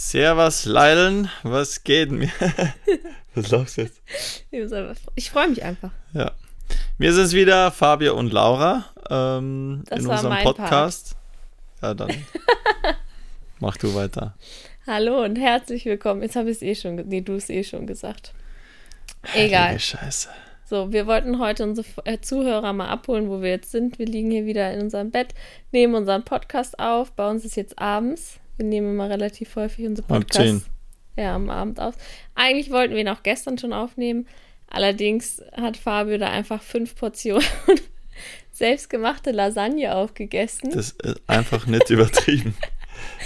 Servus, Leilen, was geht mir? was du jetzt? Ich freue mich einfach. Ja. Wir sind es wieder, Fabio und Laura, ähm, in unserem Podcast. Part. Ja, dann mach du weiter. Hallo und herzlich willkommen. Jetzt habe ich es eh schon, nee, du es eh schon gesagt. Egal. Heilige Scheiße. So, wir wollten heute unsere äh, Zuhörer mal abholen, wo wir jetzt sind. Wir liegen hier wieder in unserem Bett, nehmen unseren Podcast auf. Bei uns ist jetzt abends. Wir nehmen immer relativ häufig unsere Podcasts ja, am Abend auf. Eigentlich wollten wir ihn auch gestern schon aufnehmen. Allerdings hat Fabio da einfach fünf Portionen selbstgemachte Lasagne aufgegessen. Das ist einfach nicht übertrieben.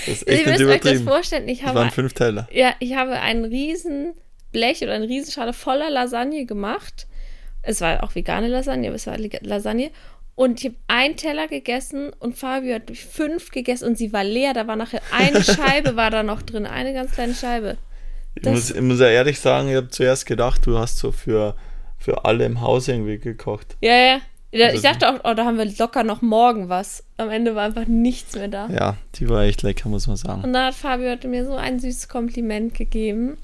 Das ist echt Ihr übertrieben. euch das vorstellen. Ich habe, das waren fünf Teller. Ja, ich habe einen riesen Blech oder eine Riesenschale voller Lasagne gemacht. Es war auch vegane Lasagne, aber es war Lasagne. Und ich habe einen Teller gegessen und Fabio hat fünf gegessen und sie war leer. Da war nachher eine Scheibe war da noch drin, eine ganz kleine Scheibe. Ich muss, ich muss ja ehrlich sagen, ich habe zuerst gedacht, du hast so für, für alle im Haus irgendwie gekocht. Ja, ja. Also ich dachte auch, oh, da haben wir locker noch morgen was. Am Ende war einfach nichts mehr da. Ja, die war echt lecker, muss man sagen. Und da hat Fabio mir so ein süßes Kompliment gegeben.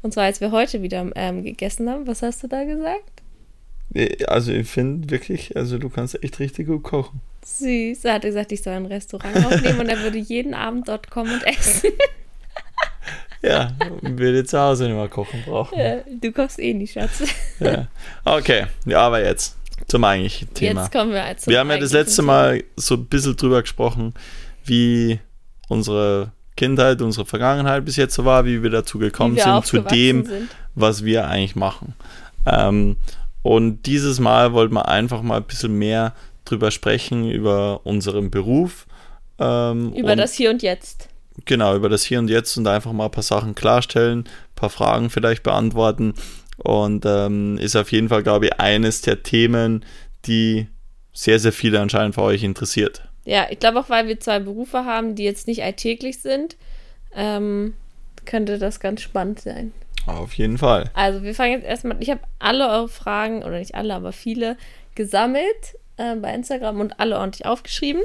Und zwar, als wir heute wieder ähm, gegessen haben. Was hast du da gesagt? Also ich finde wirklich, also du kannst echt richtig gut kochen. Süß. Er hatte gesagt, ich soll ein Restaurant aufnehmen und er würde jeden Abend dort kommen und essen. ja, würde zu Hause nicht mehr kochen brauchen. Ja, du kochst eh nicht, Schatz. ja. Okay, ja, aber jetzt zum eigentlichen Thema. Jetzt kommen wir zum Wir haben ja das letzte Mal so ein bisschen drüber gesprochen, wie unsere Kindheit, unsere Vergangenheit bis jetzt so war, wie wir dazu gekommen wir sind, zu dem, sind. was wir eigentlich machen. Ähm, und dieses Mal wollten wir einfach mal ein bisschen mehr drüber sprechen, über unseren Beruf. Ähm, über das Hier und Jetzt. Genau, über das Hier und Jetzt und einfach mal ein paar Sachen klarstellen, ein paar Fragen vielleicht beantworten. Und ähm, ist auf jeden Fall, glaube ich, eines der Themen, die sehr, sehr viele anscheinend für euch interessiert. Ja, ich glaube auch, weil wir zwei Berufe haben, die jetzt nicht alltäglich sind, ähm, könnte das ganz spannend sein. Auf jeden Fall. Also wir fangen jetzt erstmal, ich habe alle eure Fragen, oder nicht alle, aber viele gesammelt äh, bei Instagram und alle ordentlich aufgeschrieben.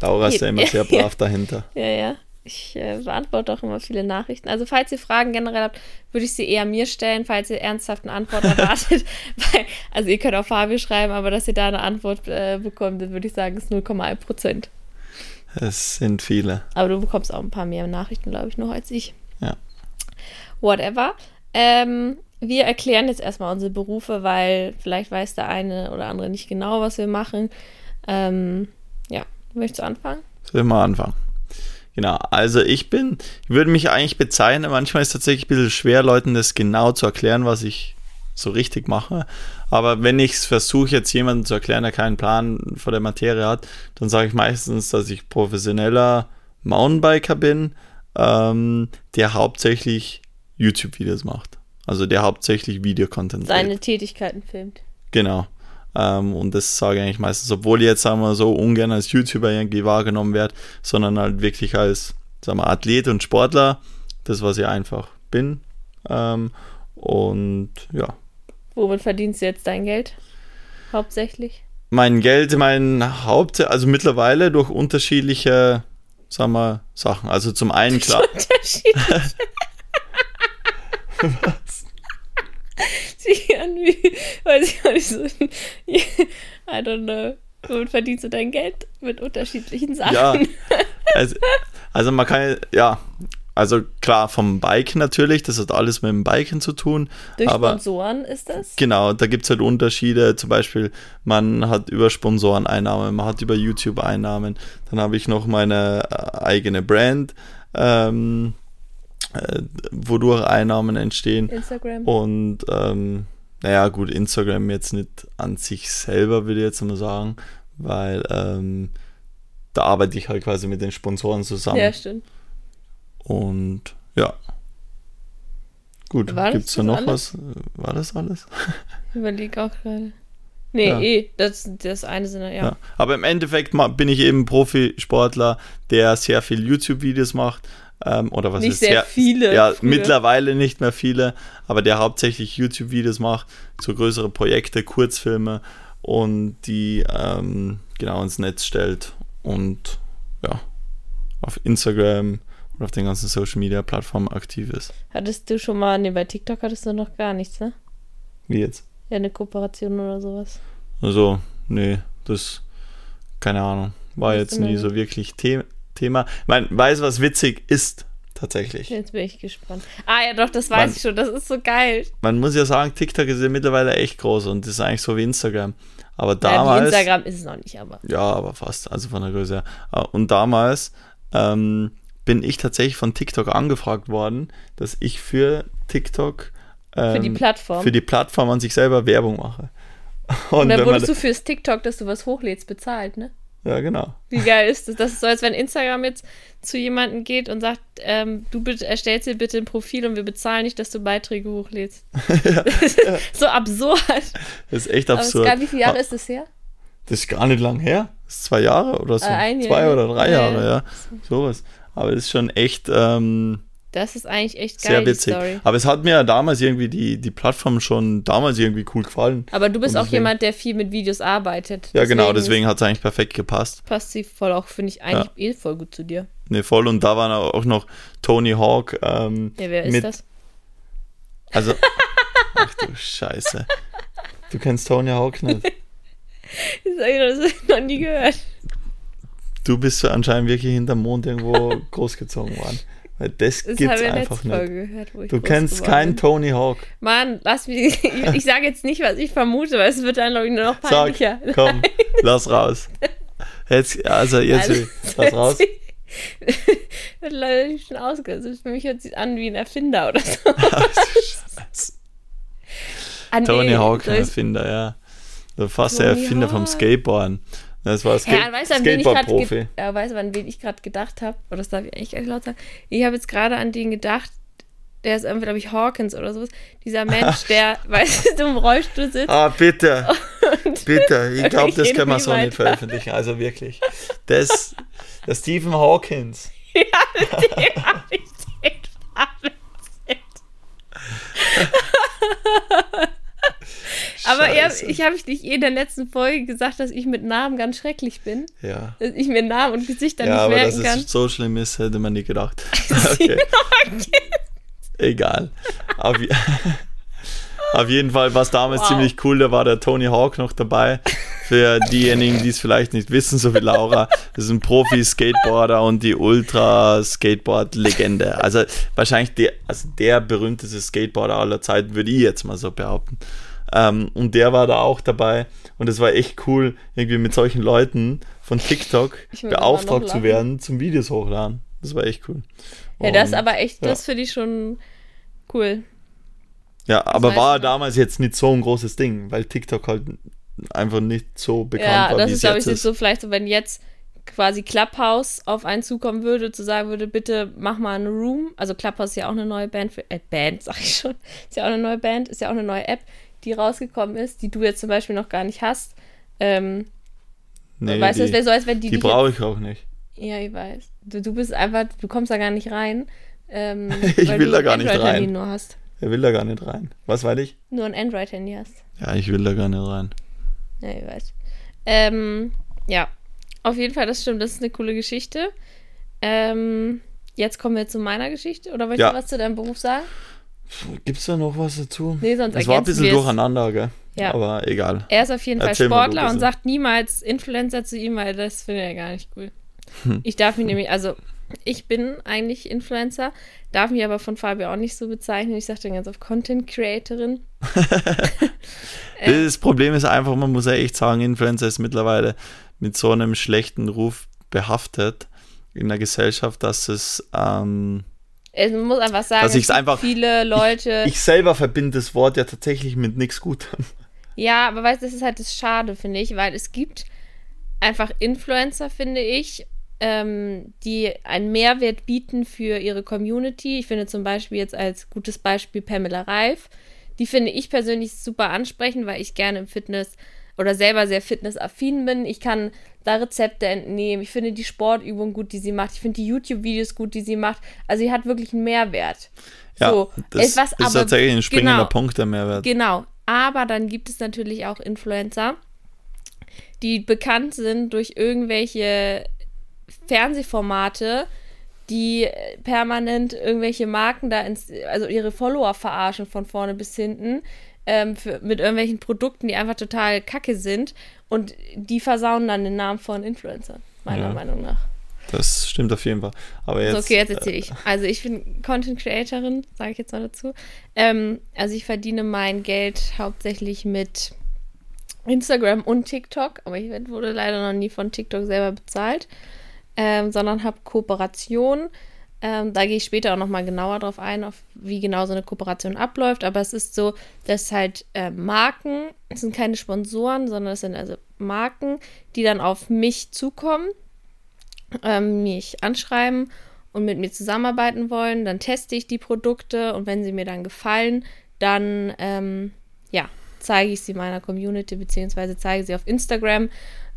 Laura ist ja immer sehr brav dahinter. Ja, ja. Ich äh, beantworte auch immer viele Nachrichten. Also falls ihr Fragen generell habt, würde ich sie eher mir stellen, falls ihr ernsthaft eine Antwort erwartet. Weil, also ihr könnt auch Fabio schreiben, aber dass ihr da eine Antwort äh, bekommt, dann würde ich sagen, ist 0,1 Prozent. Es sind viele. Aber du bekommst auch ein paar mehr Nachrichten, glaube ich, noch als ich. Whatever. Ähm, wir erklären jetzt erstmal unsere Berufe, weil vielleicht weiß der eine oder andere nicht genau, was wir machen. Ähm, ja, möchtest du anfangen? Ich mal anfangen? Genau, also ich bin, ich würde mich eigentlich bezeichnen, manchmal ist es tatsächlich ein bisschen schwer, Leuten das genau zu erklären, was ich so richtig mache. Aber wenn ich es versuche, jetzt jemandem zu erklären, der keinen Plan von der Materie hat, dann sage ich meistens, dass ich professioneller Mountainbiker bin, ähm, der hauptsächlich YouTube-Videos macht. Also der hauptsächlich Videocontent Seine dreht. Tätigkeiten filmt. Genau. Ähm, und das sage ich eigentlich meistens, obwohl ich jetzt, sagen wir so, ungern als YouTuber irgendwie wahrgenommen werde, sondern halt wirklich als, sagen wir, Athlet und Sportler, das, was ich einfach bin. Ähm, und ja. Womit verdienst du jetzt dein Geld? Hauptsächlich? Mein Geld, mein Haupt, also mittlerweile durch unterschiedliche, sagen wir, Sachen. Also zum einen klar. Was? Sie an wie, weiß ich auch nicht so. I don't know. Womit verdienst du dein Geld? Mit unterschiedlichen Sachen. Ja. Also, also man kann, ja, also klar, vom Biken natürlich, das hat alles mit dem Biken zu tun. Durch aber, Sponsoren ist das? Genau, da gibt es halt Unterschiede. Zum Beispiel, man hat über Sponsoren Einnahmen, man hat über YouTube Einnahmen. Dann habe ich noch meine äh, eigene Brand. Ähm, äh, wodurch Einnahmen entstehen. Instagram. Und ähm, naja, gut, Instagram jetzt nicht an sich selber, würde ich jetzt mal sagen, weil ähm, da arbeite ich halt quasi mit den Sponsoren zusammen. Ja, stimmt. Und ja. Gut, gibt es da noch alles? was? War das alles? Ich überlege auch gerade. Nee, ja. eh, das, das eine sind ja. ja. Aber im Endeffekt bin ich eben Profisportler, der sehr viel YouTube-Videos macht ähm, oder was nicht ist sehr, sehr viele. Ja, früher. mittlerweile nicht mehr viele, aber der hauptsächlich YouTube-Videos macht, so größere Projekte, Kurzfilme und die ähm, genau ins Netz stellt und ja, auf Instagram und auf den ganzen Social Media Plattformen aktiv ist. Hattest du schon mal, ne, bei TikTok hattest du noch gar nichts, ne? Wie jetzt? Ja, eine Kooperation oder sowas. Also, nee, das, keine Ahnung, war jetzt nie so wirklich The Thema. Meine, weiß, was witzig ist, tatsächlich. Jetzt bin ich gespannt. Ah ja, doch, das weiß Wann- ich schon. Das ist so geil. Man muss ja sagen, TikTok ist ja mittlerweile echt groß und ist eigentlich so wie Instagram. Aber Ja, damals. Instagram ist es noch nicht, aber. Ja, aber fast, also von der Größe her. Ah, Und damals ähm, bin ich tatsächlich von TikTok angefragt worden, dass ich für TikTok ähm, Für die Plattform. für die Plattform an sich selber Werbung mache. Und, Und dann wenn man, wurdest du fürs TikTok, dass du was hochlädst, bezahlt, ne? Ja, genau. Wie geil ist das? Das ist so, als wenn Instagram jetzt zu jemandem geht und sagt, ähm, du erstellst dir bitte ein Profil und wir bezahlen nicht, dass du Beiträge hochlädst. so absurd. Das ist echt Aber es ist absurd. geil, wie viele Jahre Ah, ist das her? Das ist gar nicht lang her. Das ist zwei Jahre oder so. Äh, ein zwei Jahr. oder drei Ja, Jahre, ja. ja. Sowas. Aber das ist schon echt ähm, Das ist eigentlich echt sehr geil, die witzig. Story. Aber es hat mir ja damals irgendwie die, die Plattform schon damals irgendwie cool gefallen. Aber du bist auch deswegen- jemand, der viel mit Videos arbeitet. Ja, genau, ist- deswegen hat es eigentlich perfekt gepasst. passt sie voll auch, finde ich, eigentlich eh voll gut zu dir. Ne, voll. Und da waren auch noch Tony Hawk. Ähm, Ja, wer ist das? Also, ach du Scheiße. Du kennst Tony Hawk nicht. Das habe ich noch nie gehört. Du bist so anscheinend wirklich hinterm Mond irgendwo großgezogen worden. Das, Das gibt's habe ich einfach nicht. Folge gehört, wo ich Du kennst keinen. Tony Hawk. Mann, lass mich. Ich, ich sage jetzt nicht, was ich vermute, weil es wird dann, glaube ich, nur noch Sag, peinlicher. komm, lass raus. Jetzt, also jetzt, Also, lass raus. wird leider schon ausgesetzt. Für mich hört sich an wie ein Erfinder oder so. Ah, Tony Hawk, ein Erfinder, ja. So fast der Tony Erfinder vom Hawk. Skateboarden. Das war Skate Ja, weißt du, an wen ich gerade Skateboard-Profi. ja, weißt du, an wen ich gerade gedacht habe? Oder das darf ich eigentlich nicht laut sagen. Ich habe jetzt gerade an den gedacht, der ist irgendwie, glaube ich, Hawkins oder sowas. Dieser Mensch, der, weißt du, im Rollstuhl sitzt. Ah, bitte, bitte. Ich glaube, das können wir so nicht weiter. veröffentlichen. Also wirklich. Das, der Stephen Hawkins. ja, dem habe ich den Aber er, Scheiße. ich habe nicht eh in der letzten Folge gesagt, dass ich mit Namen ganz schrecklich bin. Ja. Dass ich mir Namen und Gesichter Ja, nicht aber dass merken kann. es so schlimm ist, hätte man nie gedacht. Okay. Egal. Auf, auf jeden Fall war es damals Wow. ziemlich cool, da war der Tony Hawk noch dabei. Für diejenigen, die es vielleicht nicht wissen, so wie Laura, das ist ein Profi-Skateboarder und die Ultra-Skateboard-Legende. Also wahrscheinlich der, also der berühmteste Skateboarder aller Zeiten, würde ich jetzt mal so behaupten. Ähm, und der war da auch dabei und es war echt cool, irgendwie mit solchen Leuten von TikTok beauftragt zu werden zum Videos hochladen. Das war echt cool. Ja, das Und- aber echt, ja. das finde ich schon cool. Ja, aber weiß war damals jetzt nicht so ein großes Ding, weil TikTok halt einfach nicht so bekannt ja, war, das wie ist, glaube ich, ist. so vielleicht so, wenn jetzt quasi Clubhouse auf einen zukommen würde, zu sagen würde, bitte mach mal eine Room. Also Clubhouse ist ja auch eine neue Band, für, äh, Band, sag ich schon, ist ja auch eine neue Band, ist ja auch eine neue App, die rausgekommen ist, die du jetzt zum Beispiel noch gar nicht hast. Ähm, Nee, weißt du, es die, wäre so, als wenn die, die brauche ich auch nicht. Ja, ich weiß. Du, du bist einfach, du kommst da gar nicht rein. Ähm, Ich weil will da gar nicht rein. nur hast. Er will da gar nicht rein. Was weiß ich? Nur ein Android-Handy hast. Ja, ich will da gar nicht rein. Ja, ich weiß. Ähm, ja, auf jeden Fall, das stimmt. Das ist eine coole Geschichte. Ähm, jetzt kommen wir zu meiner Geschichte. Oder wolltest Ja. du was zu deinem Beruf sagen? Gibt es da noch was dazu? Nee, sonst es war ein bisschen durcheinander, gell? Ja. Aber egal. Er ist auf jeden Erzähl Fall Sportler und sagt niemals Influencer zu ihm, weil das findet er gar nicht cool. Hm. Ich darf mich nämlich, also ich bin eigentlich Influencer, darf mich aber von Fabio auch nicht so bezeichnen. Ich sage dann ganz oft Content Creatorin. Das Problem ist einfach, man muss ja echt sagen, Influencer ist mittlerweile mit so einem schlechten Ruf behaftet in der Gesellschaft, dass es ähm, Es muss einfach sagen, Dass es einfach- viele Leute. ich selber verbinde das Wort ja tatsächlich mit nichts Gutem. Ja, aber weißt du, das ist halt das Schade, finde ich, weil es gibt einfach Influencer, finde ich, ähm, die einen Mehrwert bieten für ihre Community. Ich finde zum Beispiel jetzt als gutes Beispiel Pamela Reif. Die finde ich persönlich super ansprechend, weil ich gerne im Fitness oder selber sehr fitnessaffin bin. Ich kann da Rezepte entnehmen. Ich finde die Sportübung gut, die sie macht. Ich finde die YouTube-Videos gut, die sie macht. Also sie hat wirklich einen Mehrwert. Ja, so, das etwas, ist aber tatsächlich ein springender genau. Punkt, der Mehrwert. Genau. Aber dann gibt es natürlich auch Influencer, die bekannt sind durch irgendwelche Fernsehformate, die permanent irgendwelche Marken da ins, also ihre Follower verarschen von vorne bis hinten. Ähm, für, mit irgendwelchen Produkten, die einfach total kacke sind. Und die versauen dann den Namen von Influencern, meiner ja. Meinung nach. Das stimmt auf jeden Fall. Aber jetzt, so, okay, jetzt erzähle ich. Also ich bin Content Creatorin, sage ich jetzt mal dazu. Ähm, also ich verdiene mein Geld hauptsächlich mit Instagram und TikTok, aber ich wurde leider noch nie von TikTok selber bezahlt, ähm, sondern habe Kooperation. Ähm, da gehe ich später auch nochmal genauer drauf ein, auf wie genau so eine Kooperation abläuft. Aber es ist so, dass halt äh, Marken, es sind keine Sponsoren, sondern es sind also Marken, die dann auf mich zukommen ähm, mich anschreiben und mit mir zusammenarbeiten wollen, dann teste ich die Produkte und wenn sie mir dann gefallen, dann ähm, ja, zeige ich sie meiner Community beziehungsweise zeige sie auf Instagram.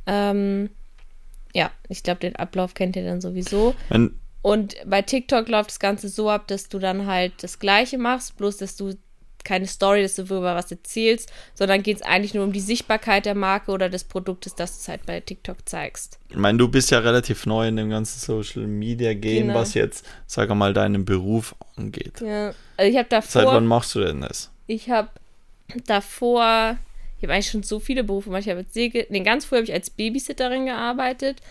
Ähm, ja, ich glaube, den Ablauf kennt ihr dann sowieso. Wenn und bei TikTok läuft das Ganze so ab, dass du dann halt das Gleiche machst, bloß dass du keine Story, dass du über was erzählst, sondern geht es eigentlich nur um die Sichtbarkeit der Marke oder des Produktes, das du es halt bei TikTok zeigst. Ich meine, du bist ja relativ neu in dem ganzen Social Media Game, genau. was jetzt, sag mal, deinen Beruf angeht. Ja, also ich habe davor. Seit wann machst du denn das? Ich habe davor, ich habe eigentlich schon so viele Berufe gemacht. Ich habe Segel, nee, ganz früh habe ich als Babysitterin gearbeitet.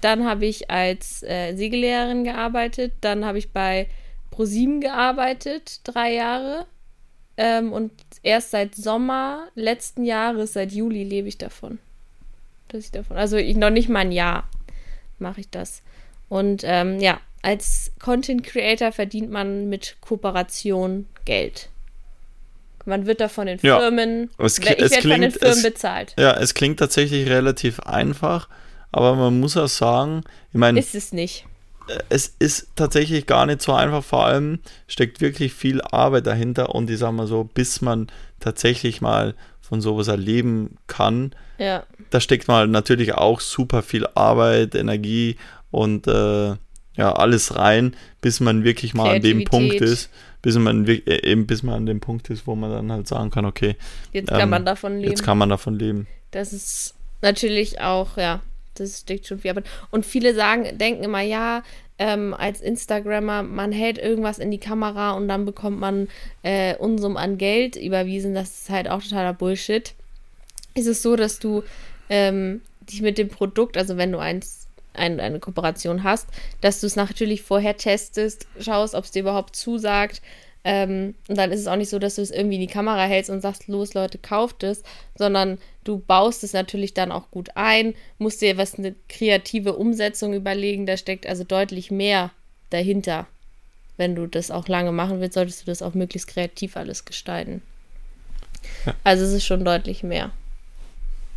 Dann habe ich als äh, Segellehrerin gearbeitet. Dann habe ich bei ProSieben gearbeitet, drei Jahre. Ähm, und erst seit Sommer letzten Jahres, seit Juli, lebe ich davon. Dass ich davon. Also ich, noch nicht mal ein Jahr mache ich das. Und ähm, ja, als Content Creator verdient man mit Kooperation Geld. Man wird da von den Firmen, ja, es, ich werde von den Firmen es, bezahlt. Ja, es klingt tatsächlich relativ einfach, aber man muss auch sagen, ich meine. Ist es nicht es ist tatsächlich gar nicht so einfach. Vor allem steckt wirklich viel Arbeit dahinter und ich sag mal so, bis man tatsächlich mal von sowas erleben kann, ja. da steckt mal natürlich auch super viel Arbeit, Energie und äh, ja, alles rein, bis man wirklich mal an dem Punkt ist, bis man äh, eben bis man an dem Punkt ist, wo man dann halt sagen kann, okay, jetzt kann ähm, man davon leben. Jetzt kann man davon leben. Das ist natürlich auch, ja, das steckt schon viel Arbeit. Und viele sagen, denken immer, ja, ähm, als Instagrammer, man hält irgendwas in die Kamera und dann bekommt man äh, Unsummen an Geld überwiesen. Das ist halt auch totaler Bullshit. Ist es so, dass du ähm, dich mit dem Produkt, also wenn du eins, ein, eine Kooperation hast, dass du es natürlich vorher testest, schaust, ob es dir überhaupt zusagt, ähm, und dann ist es auch nicht so, dass du es irgendwie in die Kamera hältst und sagst, los Leute, kauft es, sondern du baust es natürlich dann auch gut ein, musst dir was eine kreative Umsetzung überlegen, da steckt also deutlich mehr dahinter. Wenn du das auch lange machen willst, solltest du das auch möglichst kreativ alles gestalten. Ja. Also es ist schon deutlich mehr,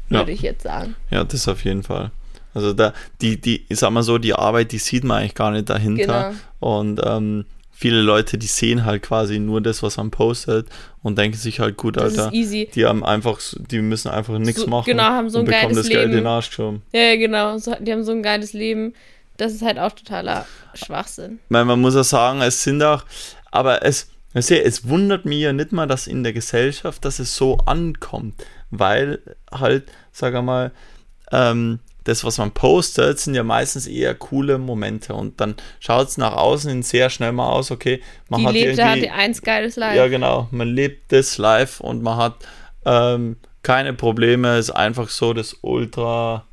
würde ja. ich jetzt sagen. Ja, das auf jeden Fall. Also da, die, die, ich sag mal so, die Arbeit, die sieht man eigentlich gar nicht dahinter. Genau. Und ähm, viele Leute, die sehen halt quasi nur das, was man postet und denken sich halt, gut, das Alter, die haben einfach, die müssen einfach nichts so, machen. Genau, haben so ein geiles das Leben. Geld in den Arsch geschoben. Ja, genau, so, die haben so ein geiles Leben. Das ist halt auch totaler Schwachsinn. Ich meine, man muss auch sagen, es sind auch, aber es, es wundert mich ja nicht mal, dass in der Gesellschaft, dass es so ankommt, weil halt, sag mal, ähm, das, was man postet, sind ja meistens eher coole Momente und dann schaut es nach außen sehr schnell mal aus, okay, man die hat lebt, irgendwie... Die eins geiles Live. Ja, genau, man lebt das live und man hat ähm, keine Probleme, ist einfach so das Ultra,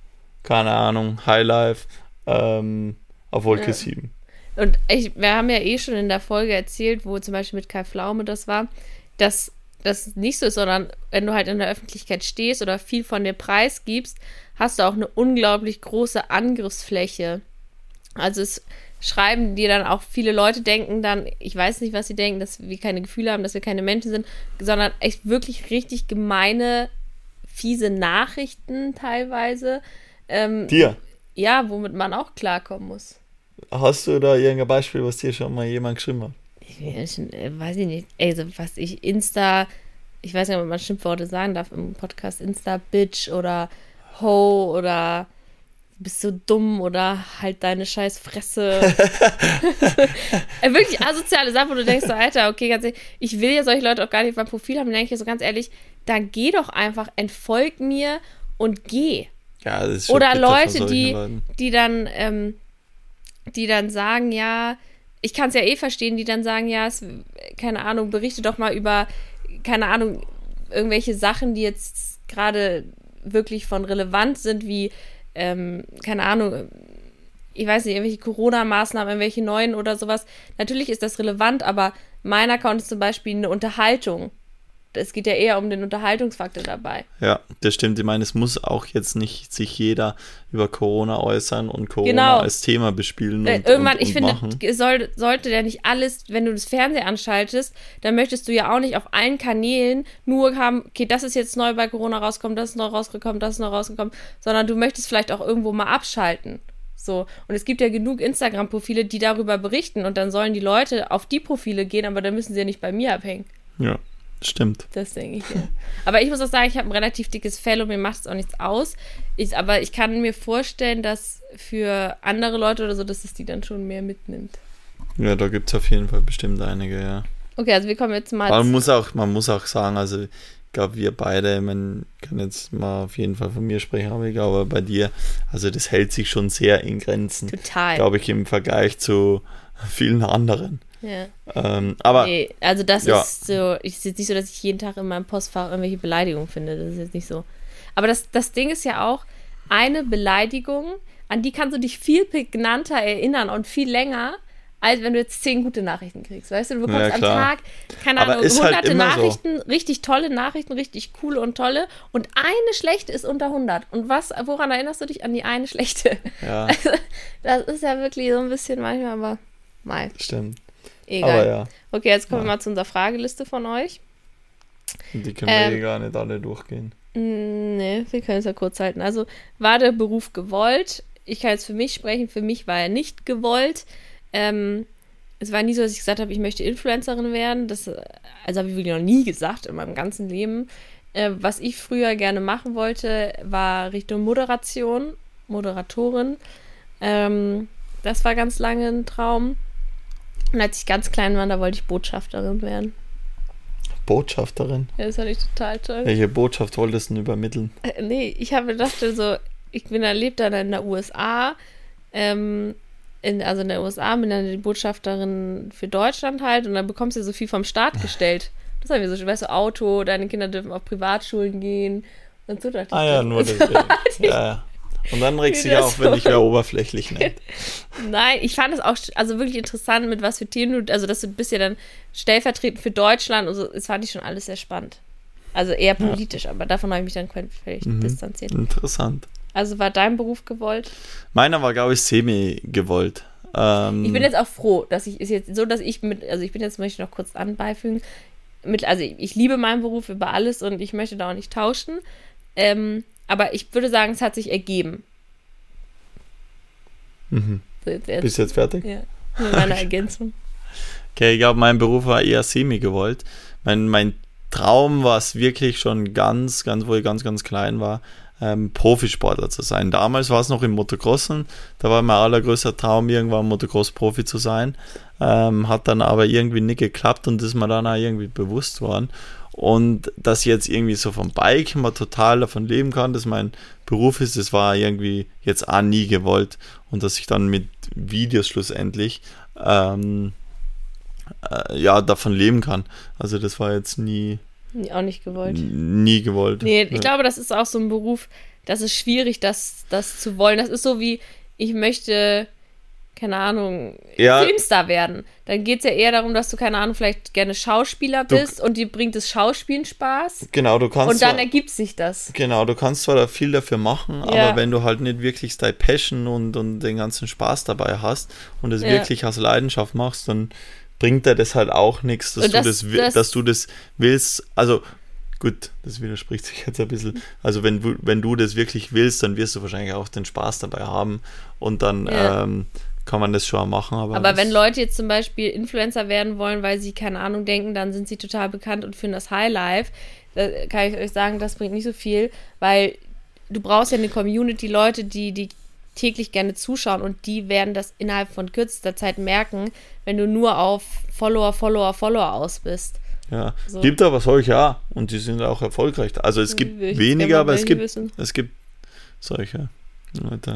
keine Ahnung, Highlife ähm, auf Wolke ja. 7. Und ich, wir haben ja eh schon in der Folge erzählt, wo zum Beispiel mit Kai Pflaume das war, dass das nicht so ist, sondern wenn du halt in der Öffentlichkeit stehst oder viel von dir preisgibst, hast du auch eine unglaublich große Angriffsfläche. Also es schreiben dir dann auch viele Leute denken dann, ich weiß nicht, was sie denken, dass wir keine Gefühle haben, dass wir keine Menschen sind, sondern echt wirklich richtig gemeine, fiese Nachrichten teilweise. Ähm, dir? Ja, womit man auch klarkommen muss. Hast du da irgendein Beispiel, was dir schon mal jemand geschrieben hat? Ich äh, weiß ich nicht. Also, was ich Insta, ich weiß nicht, ob man Schimpfworte sagen darf im Podcast, Insta-Bitch oder Ho oder bist so dumm oder halt deine scheiß Fresse. Äh, wirklich asoziale Sachen, wo du denkst, so, Alter, okay, ganz ehrlich, ich will ja solche Leute auch gar nicht auf meinem Profil haben, dann denke ich so ganz ehrlich, dann geh doch einfach, entfolg mir und geh. Ja, das ist schon Oder Leute, die, die dann ähm, die dann sagen, ja, ich kann es ja eh verstehen, die dann sagen, ja, es, keine Ahnung, berichte doch mal über, keine Ahnung, irgendwelche Sachen, die jetzt gerade wirklich von relevant sind, wie, ähm, keine Ahnung, ich weiß nicht, irgendwelche Corona-Maßnahmen, irgendwelche neuen oder sowas. Natürlich ist das relevant, aber mein Account ist zum Beispiel eine Unterhaltung es geht ja eher um den Unterhaltungsfaktor dabei. Ja, das stimmt. Ich meine, es muss auch jetzt nicht sich jeder über Corona äußern und Corona genau. als Thema bespielen. Äh, und, Irgendwann, und, und ich finde, soll, sollte ja nicht alles, wenn du das Fernsehen anschaltest, dann möchtest du ja auch nicht auf allen Kanälen nur haben, okay, das ist jetzt neu bei Corona rausgekommen, das ist noch rausgekommen, das ist noch rausgekommen, sondern du möchtest vielleicht auch irgendwo mal abschalten. So. Und es gibt ja genug Instagram-Profile, die darüber berichten und dann sollen die Leute auf die Profile gehen, aber dann müssen sie ja nicht bei mir abhängen. Ja, Stimmt. Das denke ich, ja. Aber ich muss auch sagen, ich habe ein relativ dickes Fell und mir macht es auch nichts aus. Ich, aber ich kann mir vorstellen, dass für andere Leute oder so, dass es die dann schon mehr mitnimmt. Ja, da gibt es auf jeden Fall bestimmt einige, ja. Okay, also wir kommen jetzt mal. Man muss auch, man muss auch sagen, also ich glaube, wir beide, man kann jetzt mal auf jeden Fall von mir sprechen, aber ich glaube, bei dir, also das hält sich schon sehr in Grenzen. Total. Glaube ich, im Vergleich zu vielen anderen. Ja. Ähm, aber. Nee, also das ja. ist so, ich ist jetzt nicht so, dass ich jeden Tag in meinem Postfach irgendwelche Beleidigungen finde. Das ist jetzt nicht so. Aber das, das Ding ist ja auch, eine Beleidigung, an die kannst du dich viel prägnanter erinnern und viel länger, als wenn du jetzt zehn gute Nachrichten kriegst. Weißt du, du bekommst ja, am Tag, keine Ahnung, halt hunderte halt Nachrichten, so. richtig tolle Nachrichten, richtig coole und tolle. Und eine schlechte ist unter 100. Und was, woran erinnerst du dich an die eine schlechte? Ja. Also, das ist ja wirklich so ein bisschen manchmal, aber mal. Stimmt. Egal. Ja. Okay, jetzt kommen ja. wir mal zu unserer Frageliste von euch. Die können ähm, wir gar nicht alle durchgehen. Nee, wir können es ja kurz halten. Also, war der Beruf gewollt? Ich kann jetzt für mich sprechen. Für mich war er nicht gewollt. Ähm, es war nie so, dass ich gesagt habe, ich möchte Influencerin werden. Das, also habe ich wirklich noch nie gesagt in meinem ganzen Leben. Äh, was ich früher gerne machen wollte, war Richtung Moderation, Moderatorin. Ähm, das war ganz lange ein Traum. Und als ich ganz klein war, da wollte ich Botschafterin werden. Botschafterin? Ja, das fand ich total toll. Welche Botschaft wolltest du denn übermitteln? Äh, nee, ich habe gedacht, so, ich bin erlebt dann in der USA, ähm, in, also in der USA, bin dann die Botschafterin für Deutschland halt und dann bekommst du so viel vom Staat gestellt. Das haben wir so, weißt du, Auto, deine Kinder dürfen auf Privatschulen gehen und so. Dachte ah ja, nur das. ja, ja. Und dann regst du dich auf, wenn ich wer oberflächlich nennt. Nein, ich fand es auch also wirklich interessant, mit was für Themen du, also dass du bist ja dann stellvertretend für Deutschland und so, das fand ich schon alles sehr spannend. Also eher politisch, ja. aber davon habe ich mich dann völlig mhm. distanziert. Interessant. Also war dein Beruf gewollt? Meiner war, glaube ich, semi gewollt. Ähm, ich bin jetzt auch froh, dass ich, ist jetzt so, dass ich mit, also ich bin jetzt, möchte ich noch kurz anbeifügen, mit, also ich, ich liebe meinen Beruf über alles und ich möchte da auch nicht tauschen. Ähm, aber ich würde sagen, es hat sich ergeben. Mhm. So, jetzt Bist du jetzt fertig? Ja, mit meiner Ergänzung. Okay, ich glaube, mein Beruf war eher semi gewollt. Mein, mein Traum war es wirklich schon ganz, ganz, wo ich ganz, ganz klein war, ähm, Profisportler zu sein. Damals war es noch im Motocrossen, da war mein allergrößter Traum, irgendwann Motocross-Profi zu sein. Ähm, hat dann aber irgendwie nicht geklappt und ist mir dann auch irgendwie bewusst worden. Und dass ich jetzt irgendwie so vom Bike mal total davon leben kann, dass mein Beruf ist, das war irgendwie jetzt auch nie gewollt. Und dass ich dann mit Videos schlussendlich ähm, äh, ja, davon leben kann. Also das war jetzt nie. Auch nicht gewollt. Nie gewollt. Nee, ich ja. glaube, das ist auch so ein Beruf, das ist schwierig, das, das zu wollen. Das ist so wie, ich möchte keine Ahnung, ja. Filmstar werden. Dann geht es ja eher darum, dass du, keine Ahnung, vielleicht gerne Schauspieler bist du, und dir bringt das Schauspielen Spaß. Genau, du kannst. Und dann zwar, ergibt sich das. Genau, du kannst zwar da viel dafür machen, ja. aber wenn du halt nicht wirklich deine Passion und, und den ganzen Spaß dabei hast und es ja. wirklich aus Leidenschaft machst, dann bringt dir das halt auch nichts, dass, das, du das, das, dass du das willst. Also gut, das widerspricht sich jetzt ein bisschen. Also wenn du, wenn du das wirklich willst, dann wirst du wahrscheinlich auch den Spaß dabei haben und dann ähm, kann man das schon machen. Aber, aber wenn Leute jetzt zum Beispiel Influencer werden wollen, weil sie keine Ahnung denken, dann sind sie total bekannt und führen das Highlife, da kann ich euch sagen, das bringt nicht so viel, weil du brauchst ja eine Community, Leute, die, die täglich gerne zuschauen und die werden das innerhalb von kürzester Zeit merken, wenn du nur auf Follower, Follower, Follower aus bist. Ja, so. gibt aber solche ja und die sind auch erfolgreich. Also es gibt weniger, aber es gibt, es gibt solche.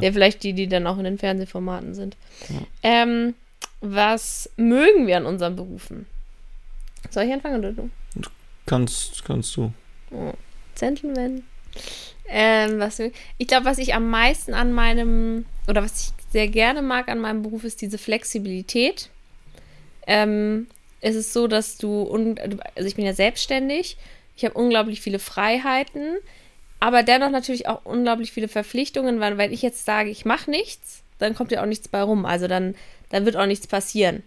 Ja, vielleicht die, die dann auch in den Fernsehformaten sind. Ja. Ähm, was mögen wir an unseren Berufen? Soll ich anfangen oder du? Kannst, kannst du. Oh, Gentleman. Ähm, was, ich glaube, was ich am meisten an meinem, oder was ich sehr gerne mag an meinem Beruf, ist diese Flexibilität. Ähm, es ist so, dass du, also ich bin ja selbstständig, ich habe unglaublich viele Freiheiten, aber dennoch natürlich auch unglaublich viele Verpflichtungen, weil wenn ich jetzt sage, ich mache nichts, dann kommt ja auch nichts bei rum. Also dann, dann wird auch nichts passieren.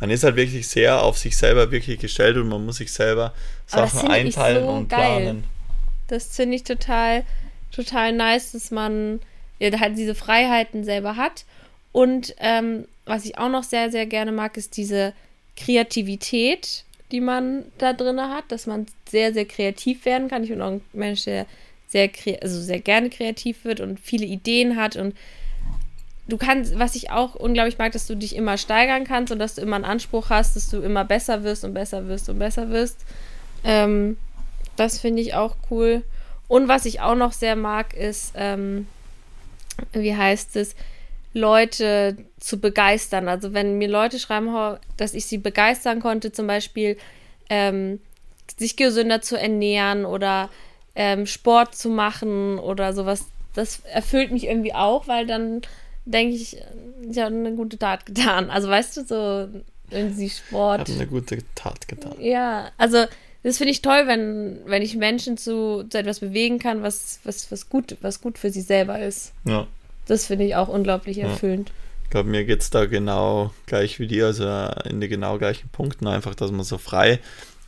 Man ist halt wirklich sehr auf sich selber wirklich gestellt und man muss sich selber Sachen einteilen so und geil. planen. Das finde ich total, total nice, dass man ja, halt diese Freiheiten selber hat. Und ähm, was ich auch noch sehr, sehr gerne mag, ist diese Kreativität, die man da drin hat, dass man sehr, sehr kreativ werden kann. Ich bin auch ein Mensch, der sehr, also sehr gerne kreativ wird und viele Ideen hat und du kannst, was ich auch unglaublich mag, dass du dich immer steigern kannst und dass du immer einen Anspruch hast, dass du immer besser wirst und besser wirst und besser wirst. Ähm, das finde ich auch cool. Und was ich auch noch sehr mag, ist, ähm, wie heißt es, Leute zu begeistern. Also wenn mir Leute schreiben, dass ich sie begeistern konnte, zum Beispiel ähm, sich gesünder zu ernähren oder ähm, Sport zu machen oder sowas, das erfüllt mich irgendwie auch, weil dann denke ich, ich habe eine gute Tat getan. Also weißt du, so wenn sie Sport. Ich habe eine gute Tat getan. Ja, also das finde ich toll, wenn, wenn ich Menschen zu, zu etwas bewegen kann, was, was, was, gut, was gut für sie selber ist. Ja. Das finde ich auch unglaublich erfüllend. Ja. Ich glaube, mir geht es da genau gleich wie dir, also in den genau gleichen Punkten, einfach, dass man so frei,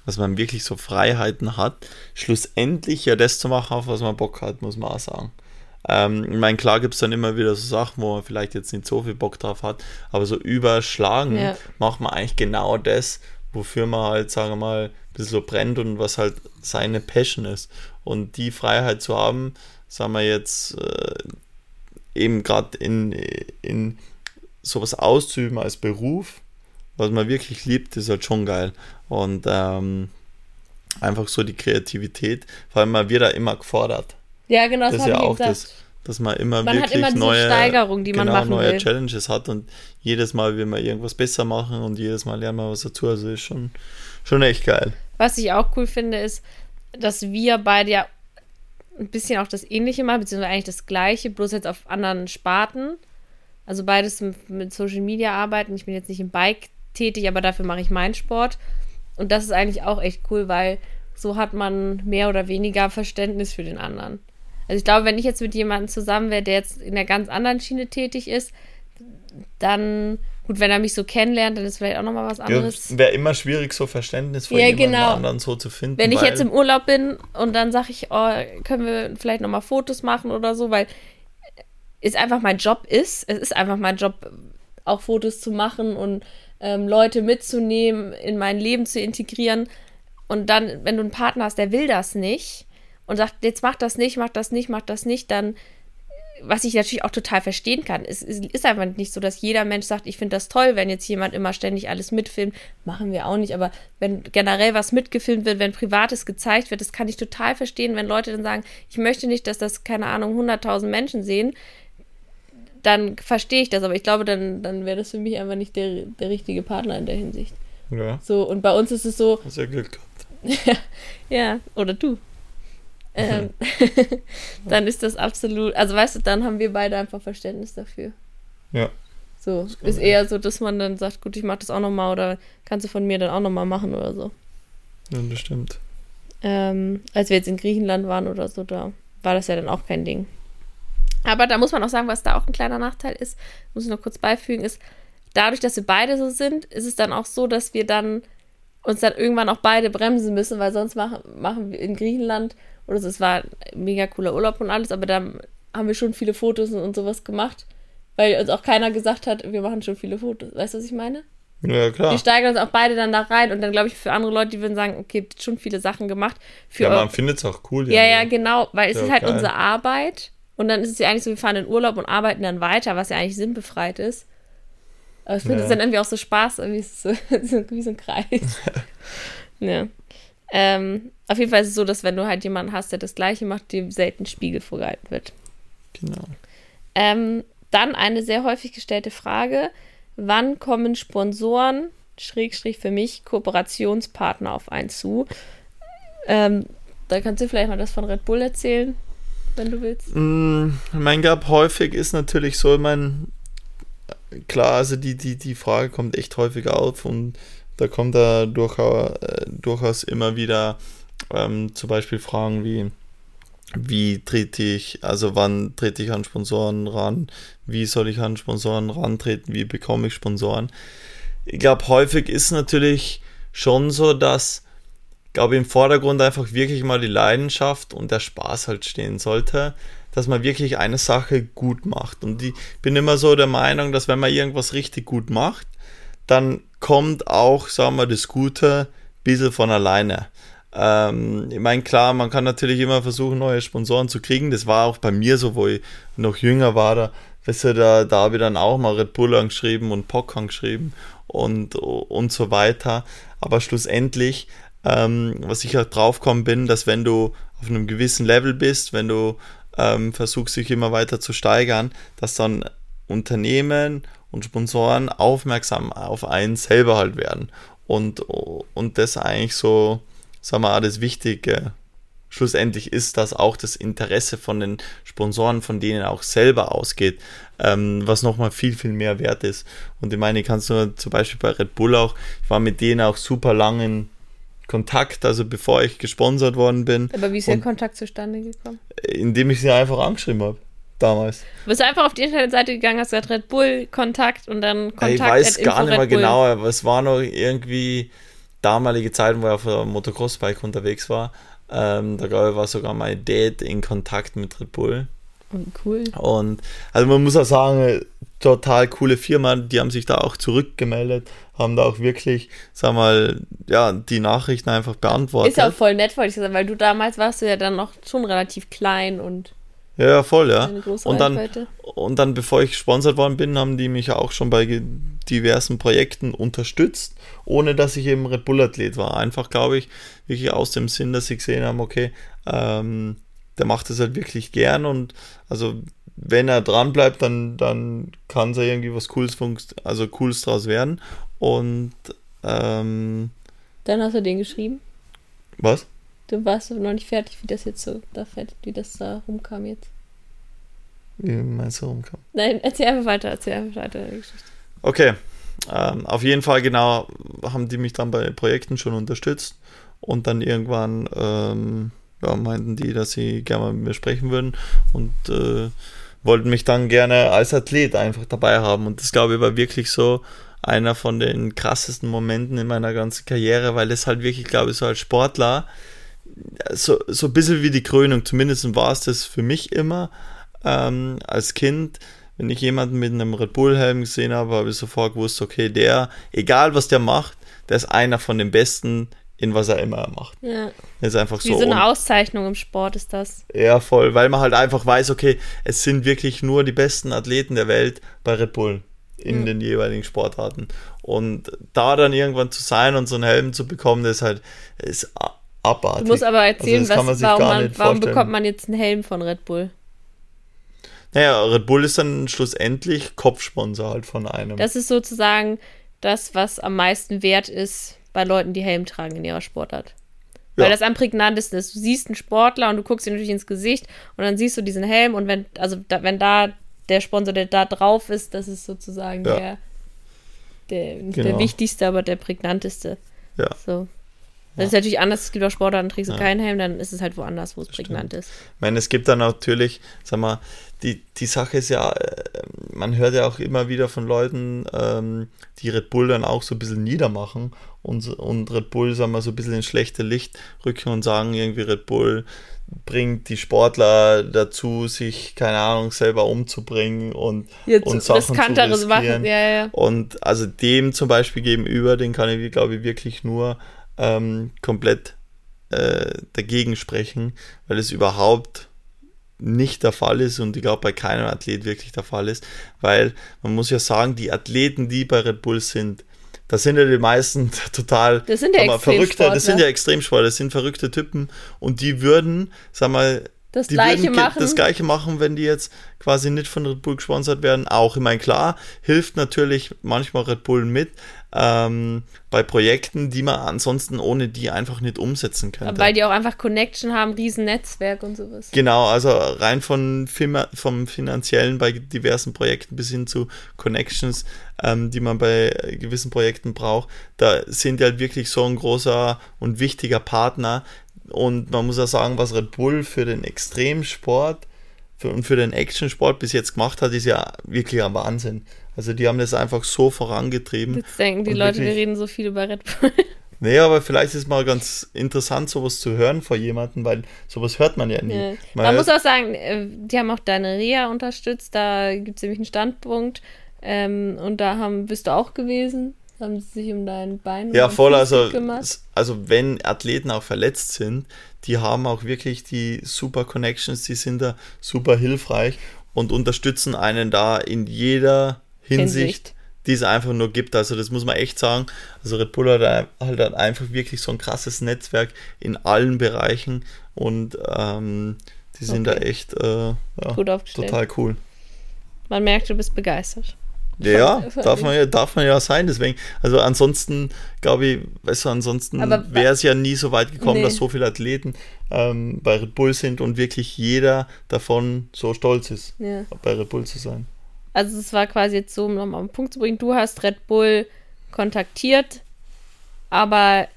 dass man wirklich so Freiheiten hat, schlussendlich ja das zu machen, auf was man Bock hat, muss man auch sagen. Ähm, ich meine, klar gibt es dann immer wieder so Sachen, wo man vielleicht jetzt nicht so viel Bock drauf hat, aber so überschlagen ja. macht man eigentlich genau das, wofür man halt, sagen wir mal, ein bisschen so brennt und was halt seine Passion ist. Und die Freiheit zu haben, sagen wir jetzt, äh, eben gerade in, in sowas auszuüben als Beruf, was man wirklich liebt, ist halt schon geil. Und ähm, einfach so die Kreativität, vor allem man wird da immer gefordert. Ja, genau, das, das ist ja auch gesagt. das, dass man immer man wirklich immer neue, Steigerung, die genau, neue will. Challenges hat und jedes Mal will man irgendwas besser machen und jedes Mal lernen wir was dazu. Also ist schon, schon echt geil. Was ich auch cool finde, ist, dass wir beide ja ein bisschen auch das Ähnliche machen, beziehungsweise eigentlich das Gleiche, bloß jetzt auf anderen Sparten. Also beides mit Social Media arbeiten. Ich bin jetzt nicht im Bike tätig, aber dafür mache ich meinen Sport. Und das ist eigentlich auch echt cool, weil so hat man mehr oder weniger Verständnis für den anderen. Also ich glaube, wenn ich jetzt mit jemandem zusammen wäre, der jetzt in einer ganz anderen Schiene tätig ist, dann Gut, wenn er mich so kennenlernt, dann ist vielleicht auch nochmal was anderes. Ja, Wäre immer schwierig, so Verständnis von ja, jemandem genau. anderen so zu finden. Wenn ich jetzt im Urlaub bin und dann sage ich, oh, können wir vielleicht nochmal Fotos machen oder so, weil es einfach mein Job ist. Es ist einfach mein Job, auch Fotos zu machen und ähm, Leute mitzunehmen, in mein Leben zu integrieren. Und dann, wenn du einen Partner hast, der will das nicht und sagt, jetzt mach das nicht, mach das nicht, mach das nicht, dann was ich natürlich auch total verstehen kann. Es, es ist einfach nicht so, dass jeder Mensch sagt, ich finde das toll, wenn jetzt jemand immer ständig alles mitfilmt. Machen wir auch nicht, aber wenn generell was mitgefilmt wird, wenn Privates gezeigt wird, das kann ich total verstehen, wenn Leute dann sagen, ich möchte nicht, dass das, keine Ahnung, 100.000 Menschen sehen, dann verstehe ich das, aber ich glaube, dann, dann wäre das für mich einfach nicht der, der richtige Partner in der Hinsicht. Ja. So, und bei uns ist es so. Hast ja Glück gehabt. ja, oder du ähm, dann ist das absolut, also weißt du, dann haben wir beide einfach Verständnis dafür. Ja. So, ist eher so, dass man dann sagt, gut, ich mach das auch nochmal oder kannst du von mir dann auch nochmal machen oder so. Ja, das stimmt. Ähm, als wir jetzt in Griechenland waren oder so, da war das ja dann auch kein Ding. Aber da muss man auch sagen, was da auch ein kleiner Nachteil ist, muss ich noch kurz beifügen, ist, dadurch, dass wir beide so sind, ist es dann auch so, dass wir dann uns dann irgendwann auch beide bremsen müssen, weil sonst machen, machen wir in Griechenland oder. Es war ein mega cooler Urlaub und alles, aber da haben wir schon viele Fotos und sowas gemacht, weil uns auch keiner gesagt hat, wir machen schon viele Fotos. Weißt du, was ich meine? Ja, klar. Wir steigern uns auch beide dann da rein und dann glaube ich für andere Leute, die würden sagen, okay, schon viele Sachen gemacht. Für ja, man findet es auch cool. Ja, ja, ja, genau, weil es ja, ist halt geil. unsere Arbeit und dann ist es ja eigentlich so, wir fahren in Urlaub und arbeiten dann weiter, was ja eigentlich sinnbefreit ist. Aber ich finde es ja. dann irgendwie auch so Spaß, irgendwie so, wie so ein Kreis. ja. Ähm, auf jeden Fall ist es so, dass wenn du halt jemanden hast, der das Gleiche macht, dir selten Spiegel vorgehalten wird. Genau. Ähm, dann eine sehr häufig gestellte Frage: Wann kommen Sponsoren, Schrägstrich für mich, Kooperationspartner auf einen zu? Ähm, da kannst du vielleicht mal das von Red Bull erzählen, wenn du willst. Mm, mein Gab häufig ist natürlich so, mein klar, also die, die, die Frage kommt echt häufig auf und da kommt da durchaus, äh, durchaus immer wieder ähm, zum Beispiel Fragen wie, wie trete ich, also wann trete ich an Sponsoren ran, wie soll ich an Sponsoren rantreten, wie bekomme ich Sponsoren. Ich glaube, häufig ist natürlich schon so, dass, glaube im Vordergrund einfach wirklich mal die Leidenschaft und der Spaß halt stehen sollte, dass man wirklich eine Sache gut macht. Und ich bin immer so der Meinung, dass wenn man irgendwas richtig gut macht, dann kommt auch, sagen wir, das Gute ein bisschen von alleine. Ähm, ich meine, klar, man kann natürlich immer versuchen, neue Sponsoren zu kriegen. Das war auch bei mir so, wo ich noch jünger war. Da, weißt du, da, da habe ich dann auch mal Red Bull angeschrieben und POC angeschrieben und, und so weiter. Aber schlussendlich, ähm, was ich halt draufgekommen bin, dass wenn du auf einem gewissen Level bist, wenn du ähm, versuchst, dich immer weiter zu steigern, dass dann Unternehmen und Sponsoren aufmerksam auf einen selber halt werden. Und, und das eigentlich so sagen wir, das Wichtige schlussendlich ist, dass auch das Interesse von den Sponsoren, von denen auch selber ausgeht, ähm, was nochmal viel, viel mehr wert ist. Und ich meine, ich kann es nur zum Beispiel bei Red Bull auch, ich war mit denen auch super lang in Kontakt, also bevor ich gesponsert worden bin. Aber wie ist der Kontakt zustande gekommen? Indem ich sie einfach angeschrieben habe. Damals. Du bist einfach auf die Internetseite gegangen, hast gesagt Red Bull Kontakt und dann Kontakt. Ich weiß gar nicht mehr genau, aber es war noch irgendwie, damalige Zeiten, wo ich auf einem Motocross-Bike unterwegs war, ähm, da glaube ich, war sogar mein Dad in Kontakt mit Red Bull. Cool. Und also man muss auch sagen, total coole Firma, die haben sich da auch zurückgemeldet, haben da auch wirklich, sag mal, ja, die Nachrichten einfach beantwortet. Ist ja auch voll nett, wollte ich sagen, weil du damals warst du ja dann noch schon relativ klein und ja, voll, ja. Und dann, und dann, bevor ich gesponsert worden bin, haben die mich auch schon bei diversen Projekten unterstützt, ohne dass ich eben Red Bull-Athlet war. Einfach, glaube ich, wirklich aus dem Sinn, dass sie gesehen haben, okay, ähm, der macht das halt wirklich gern und also wenn er dran bleibt, dann, dann kann es ja irgendwie was Cooles, also Cooles draus werden. Und ähm, dann hast du den geschrieben? Was? Du warst noch nicht fertig, wie das jetzt so da fertig, wie das da rumkam jetzt. Wie meinst du rumkam? Nein, erzähl einfach weiter, erzähl einfach weiter die Geschichte. Okay. Ähm, auf jeden Fall, genau, haben die mich dann bei Projekten schon unterstützt und dann irgendwann ähm, ja, meinten die, dass sie gerne mal mit mir sprechen würden und äh, wollten mich dann gerne als Athlet einfach dabei haben. Und das glaube ich war wirklich so einer von den krassesten Momenten in meiner ganzen Karriere, weil es halt wirklich, glaube ich, so als Sportler so, so ein bisschen wie die Krönung, zumindest war es das für mich immer ähm, als Kind. Wenn ich jemanden mit einem Red Bull-Helm gesehen habe, habe ich sofort gewusst, okay, der, egal was der macht, der ist einer von den Besten in was er immer macht. Ja. ist einfach Wie so. so eine Auszeichnung im Sport ist das. Ja, voll, weil man halt einfach weiß, okay, es sind wirklich nur die besten Athleten der Welt bei Red Bull in ja. den jeweiligen Sportarten. Und da dann irgendwann zu sein und so einen Helm zu bekommen, das ist halt ist abartig. Du musst aber erzählen, also was, warum, man, warum bekommt man jetzt einen Helm von Red Bull? Naja, Red Bull ist dann schlussendlich Kopfsponsor halt von einem. Das ist sozusagen das, was am meisten wert ist bei Leuten, die Helm tragen in ihrer Sportart. Weil ja. das am prägnantesten ist. Du siehst einen Sportler und du guckst ihm natürlich ins Gesicht und dann siehst du diesen Helm und wenn, also da, wenn da der Sponsor, der da drauf ist, das ist sozusagen ja. der, der, genau. der wichtigste, aber der prägnanteste. Ja. So. Das ist natürlich anders, es gibt auch Sportarten, trägst du ja. keinen Helm, dann ist es halt woanders, wo es prägnant ist. Ich meine, es gibt dann natürlich, sag mal, die, die Sache ist ja, äh, man hört ja auch immer wieder von Leuten, ähm, die Red Bull dann auch so ein bisschen niedermachen und, und Red Bull, sagen wir, so ein bisschen ins schlechte Licht rücken und sagen, irgendwie Red Bull bringt die Sportler dazu, sich, keine Ahnung, selber umzubringen und, Jetzt und Sachen zu riskieren. Machen. Ja, ja. Und also dem zum Beispiel gegenüber, den kann ich, glaube ich, wirklich nur ähm, komplett äh, dagegen sprechen, weil es überhaupt nicht der Fall ist und ich glaube bei keinem Athlet wirklich der Fall ist, weil man muss ja sagen, die Athleten, die bei Red Bull sind, das sind ja die meisten total das sind ja mal, verrückte, das sind ja Extremsportler, das sind verrückte Typen. Und die würden, sag mal, das Gleiche machen. Das Gleiche machen, wenn die jetzt quasi nicht von Red Bull gesponsert werden. Auch, ich meine, klar, hilft natürlich manchmal Red Bull mit ähm, bei Projekten, die man ansonsten ohne die einfach nicht umsetzen könnte. Weil die auch einfach Connection haben, riesen Netzwerk und sowas. Genau, also rein von vom finanziellen bei diversen Projekten bis hin zu Connections, ähm, die man bei gewissen Projekten braucht, da sind die halt wirklich so ein großer und wichtiger Partner, und man muss auch sagen, was Red Bull für den Extremsport für, und für den Actionsport bis jetzt gemacht hat, ist ja wirklich ein Wahnsinn. Also die haben das einfach so vorangetrieben. Jetzt denken die Leute, wir reden so viel über Red Bull. Nee, aber vielleicht ist mal ganz interessant, sowas zu hören vor jemandem, weil sowas hört man ja nie. Ja. Man, man muss auch sagen, äh, die haben auch deine Reha unterstützt, da gibt es nämlich einen Standpunkt ähm, und da haben, bist du auch gewesen haben sie sich um dein Bein Ja, voll. Also, also, wenn Athleten auch verletzt sind, die haben auch wirklich die super Connections, die sind da super hilfreich und unterstützen einen da in jeder Hinsicht, Hinsicht. die es einfach nur gibt. Also, das muss man echt sagen. Also, Red Bull hat halt einfach wirklich so ein krasses Netzwerk in allen Bereichen und ähm, die sind okay. da echt äh, ja, total cool. Man merkt, du bist begeistert. Ja, darf man ja, darf man ja sein. Deswegen, also ansonsten, glaube ich, weißt du, ansonsten wäre es ja nie so weit gekommen, nee. dass so viele Athleten ähm, bei Red Bull sind und wirklich jeder davon so stolz ist, ja. bei Red Bull zu sein. Also es war quasi jetzt so, um nochmal den Punkt zu bringen, du hast Red Bull kontaktiert, aber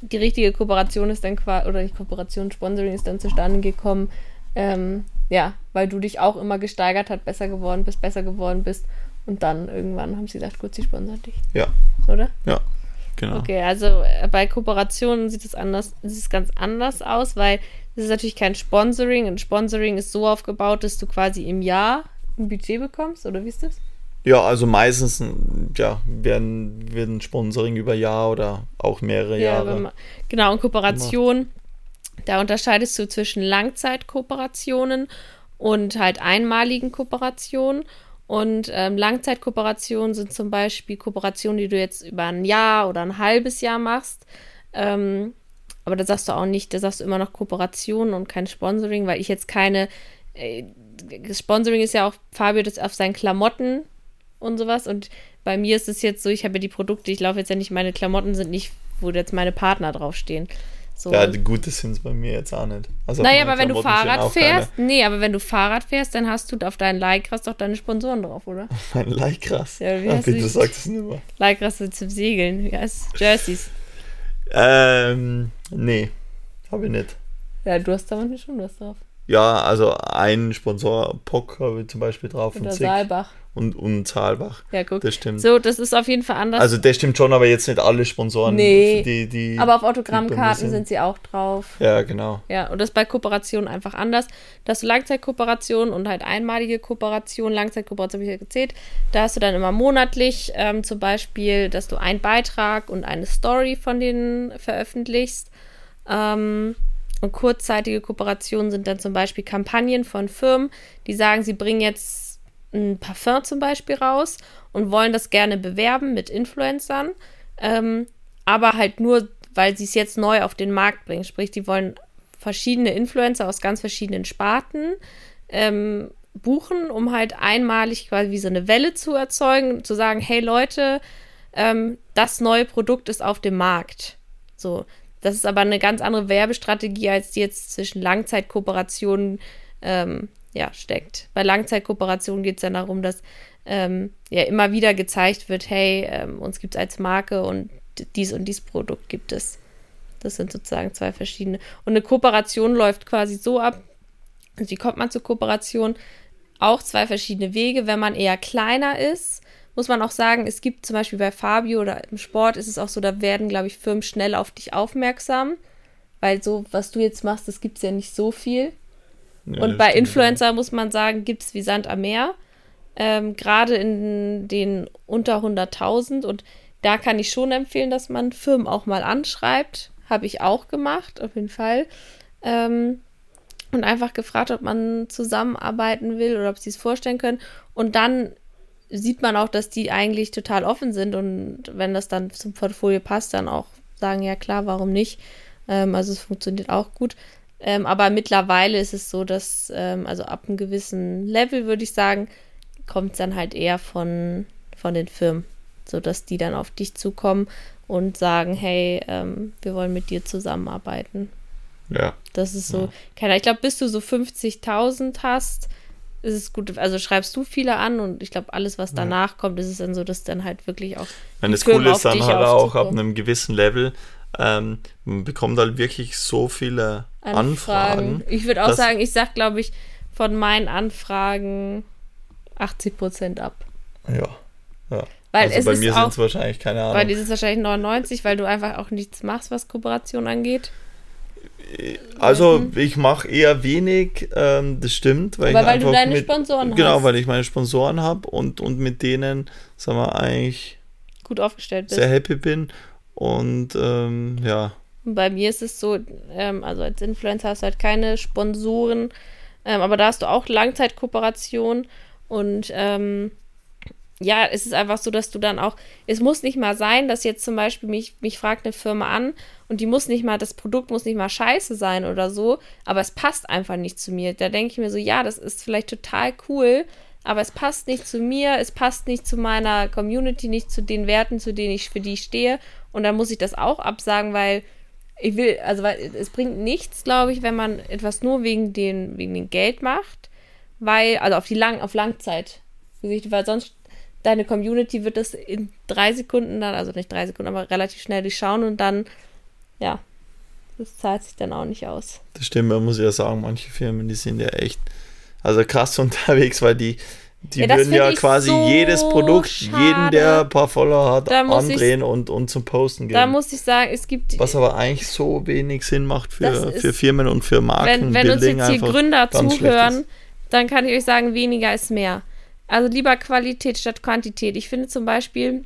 die richtige Kooperation ist dann quasi, oder die Kooperation, Sponsoring ist dann zustande gekommen, ähm, ja, weil du dich auch immer gesteigert hast, besser geworden bist, besser geworden bist und dann irgendwann haben sie gesagt, gut, sie sponsern dich. Ja. Oder? Ja, genau. Okay, also äh, bei Kooperationen sieht es anders, sieht es ganz anders aus, weil es ist natürlich kein Sponsoring. Ein Sponsoring ist so aufgebaut, dass du quasi im Jahr ein Budget bekommst, oder wie ist das? Ja, also meistens ja, werden, werden Sponsoring über Jahr oder auch mehrere ja, Jahre. Man, genau, und Kooperation, da unterscheidest du zwischen Langzeitkooperationen und halt einmaligen Kooperationen. Und ähm, Langzeitkooperationen sind zum Beispiel Kooperationen, die du jetzt über ein Jahr oder ein halbes Jahr machst. Ähm, aber da sagst du auch nicht, da sagst du immer noch Kooperation und kein Sponsoring, weil ich jetzt keine. Äh, Sponsoring ist ja auch Fabio das auf seinen Klamotten und sowas. Und bei mir ist es jetzt so, ich habe ja die Produkte, ich laufe jetzt ja nicht, meine Klamotten sind nicht, wo jetzt meine Partner draufstehen. So. Ja, die gute sind es bei mir jetzt auch nicht. Also naja, aber wenn du Fahrrad fährst, keine. nee, aber wenn du Fahrrad fährst, dann hast du auf deinen Lycras doch deine Sponsoren drauf, oder? Mein Lycras? Ja, wie Ach, bitte du sagst es nicht mehr. Sind zum Segeln, wie heißt Jerseys? Ähm, nee, habe ich nicht. Ja, du hast da manchmal schon was drauf. Ja, also ein Sponsor, POC habe ich zum Beispiel drauf. Oder Saalbach und, und Zahlbach. Ja, guck. Das stimmt. So, das ist auf jeden Fall anders. Also das stimmt schon, aber jetzt nicht alle Sponsoren. Nee, die, die, aber auf Autogrammkarten sind sie auch drauf. Ja, genau. Ja, und das ist bei Kooperationen einfach anders. Da hast du Langzeitkooperation und halt einmalige Kooperation. Langzeitkooperation habe ich ja gezählt. Da hast du dann immer monatlich ähm, zum Beispiel, dass du einen Beitrag und eine Story von denen veröffentlichst. Ähm, und kurzzeitige Kooperationen sind dann zum Beispiel Kampagnen von Firmen, die sagen, sie bringen jetzt ein Parfum zum Beispiel raus und wollen das gerne bewerben mit Influencern, ähm, aber halt nur, weil sie es jetzt neu auf den Markt bringen. Sprich, die wollen verschiedene Influencer aus ganz verschiedenen Sparten ähm, buchen, um halt einmalig quasi wie so eine Welle zu erzeugen, zu sagen, hey Leute, ähm, das neue Produkt ist auf dem Markt. So, das ist aber eine ganz andere Werbestrategie, als die jetzt zwischen Langzeitkooperationen ähm, ja, steckt. Bei Langzeitkooperationen geht es dann darum, dass ähm, ja immer wieder gezeigt wird, hey, ähm, uns gibt es als Marke und dies und dies Produkt gibt es. Das sind sozusagen zwei verschiedene. Und eine Kooperation läuft quasi so ab, also wie kommt man zur Kooperation? Auch zwei verschiedene Wege. Wenn man eher kleiner ist, muss man auch sagen, es gibt zum Beispiel bei Fabio oder im Sport ist es auch so, da werden, glaube ich, Firmen schnell auf dich aufmerksam. Weil so, was du jetzt machst, das gibt es ja nicht so viel. Ja, und bei Influencer muss man sagen, gibt es wie Sand am Meer. Ähm, Gerade in den unter 100.000. Und da kann ich schon empfehlen, dass man Firmen auch mal anschreibt. Habe ich auch gemacht, auf jeden Fall. Ähm, und einfach gefragt, ob man zusammenarbeiten will oder ob sie es vorstellen können. Und dann sieht man auch, dass die eigentlich total offen sind und wenn das dann zum Portfolio passt, dann auch sagen, ja klar, warum nicht. Ähm, also es funktioniert auch gut. Ähm, aber mittlerweile ist es so, dass, ähm, also ab einem gewissen Level, würde ich sagen, kommt es dann halt eher von, von den Firmen, sodass die dann auf dich zukommen und sagen, hey, ähm, wir wollen mit dir zusammenarbeiten. Ja. Das ist so, ja. keine Ich glaube, bis du so 50.000 hast, ist es gut. Also schreibst du viele an und ich glaube, alles, was danach ja. kommt, ist es dann so, dass dann halt wirklich auch. Wenn das cool ist, dann halt auch ab einem gewissen Level ähm, man bekommt halt wirklich so viele Anfragen. Anfragen ich würde auch sagen, ich sag, glaube ich, von meinen Anfragen 80 Prozent ab. Ja. ja. Weil also bei mir sind es wahrscheinlich keine Ahnung. Bei dir ist es wahrscheinlich 99, weil du einfach auch nichts machst, was Kooperation angeht. Also mhm. ich mache eher wenig, ähm, das stimmt. Weil, weil du deine mit, Sponsoren genau, hast. Genau, weil ich meine Sponsoren habe und, und mit denen, sagen wir, eigentlich gut aufgestellt bist. Sehr happy bin. Und ähm, ja. Bei mir ist es so, ähm, also als Influencer hast du halt keine Sponsoren, ähm, aber da hast du auch Langzeitkooperation und ähm, ja, es ist einfach so, dass du dann auch, es muss nicht mal sein, dass jetzt zum Beispiel mich, mich fragt eine Firma an und die muss nicht mal, das Produkt muss nicht mal scheiße sein oder so, aber es passt einfach nicht zu mir. Da denke ich mir so, ja, das ist vielleicht total cool, aber es passt nicht zu mir, es passt nicht zu meiner Community, nicht zu den Werten, zu denen ich für die stehe und dann muss ich das auch absagen, weil ich will, also weil es bringt nichts, glaube ich, wenn man etwas nur wegen den, wegen dem Geld macht, weil, also auf die lang, auf Langzeit. Weil sonst deine Community wird das in drei Sekunden dann, also nicht drei Sekunden, aber relativ schnell durchschauen und dann, ja, das zahlt sich dann auch nicht aus. Das stimmt, man muss ja sagen, manche Firmen, die sind ja echt, also krass unterwegs, weil die, die ja, würden ja quasi so jedes Produkt, schade. jeden, der ein paar Follower hat, andrehen ich, und, und zum Posten geben. Da muss ich sagen, es gibt. Was aber eigentlich so wenig Sinn macht für, für Firmen und für Marken. Wenn, wenn uns jetzt hier Gründer zuhören, dann kann ich euch sagen, weniger ist mehr. Also lieber Qualität statt Quantität. Ich finde zum Beispiel,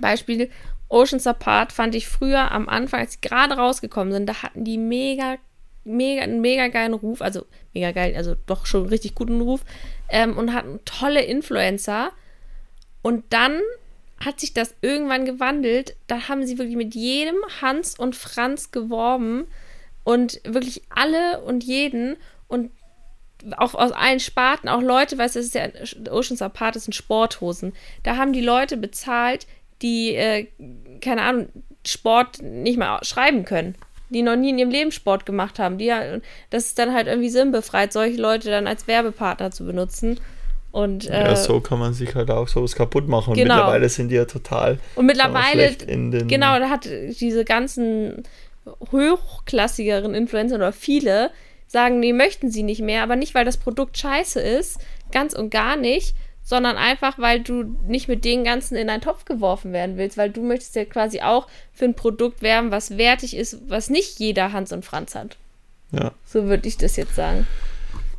Beispiel Oceans Apart fand ich früher am Anfang, als sie gerade rausgekommen sind, da hatten die mega, mega, einen mega geilen Ruf, also mega geil, also doch schon richtig guten Ruf ähm, und hatten tolle Influencer. Und dann hat sich das irgendwann gewandelt. Da haben sie wirklich mit jedem Hans und Franz geworben und wirklich alle und jeden und auch aus allen Sparten, auch Leute, weißt du, das ist ja Oceans Apart, das sind Sporthosen. Da haben die Leute bezahlt, die, äh, keine Ahnung, Sport nicht mal schreiben können die noch nie in ihrem Leben Sport gemacht haben. Die, das ist dann halt irgendwie sinnbefreit, solche Leute dann als Werbepartner zu benutzen. Und, äh, ja, so kann man sich halt auch sowas kaputt machen. Und genau. mittlerweile sind die ja total. Und mittlerweile, genau, da hat diese ganzen hochklassigeren Influencer oder viele sagen, nee, möchten sie nicht mehr, aber nicht, weil das Produkt scheiße ist, ganz und gar nicht, sondern einfach, weil du nicht mit den ganzen in einen Topf geworfen werden willst, weil du möchtest ja quasi auch für ein Produkt werben, was wertig ist, was nicht jeder Hans und Franz hat. Ja. So würde ich das jetzt sagen.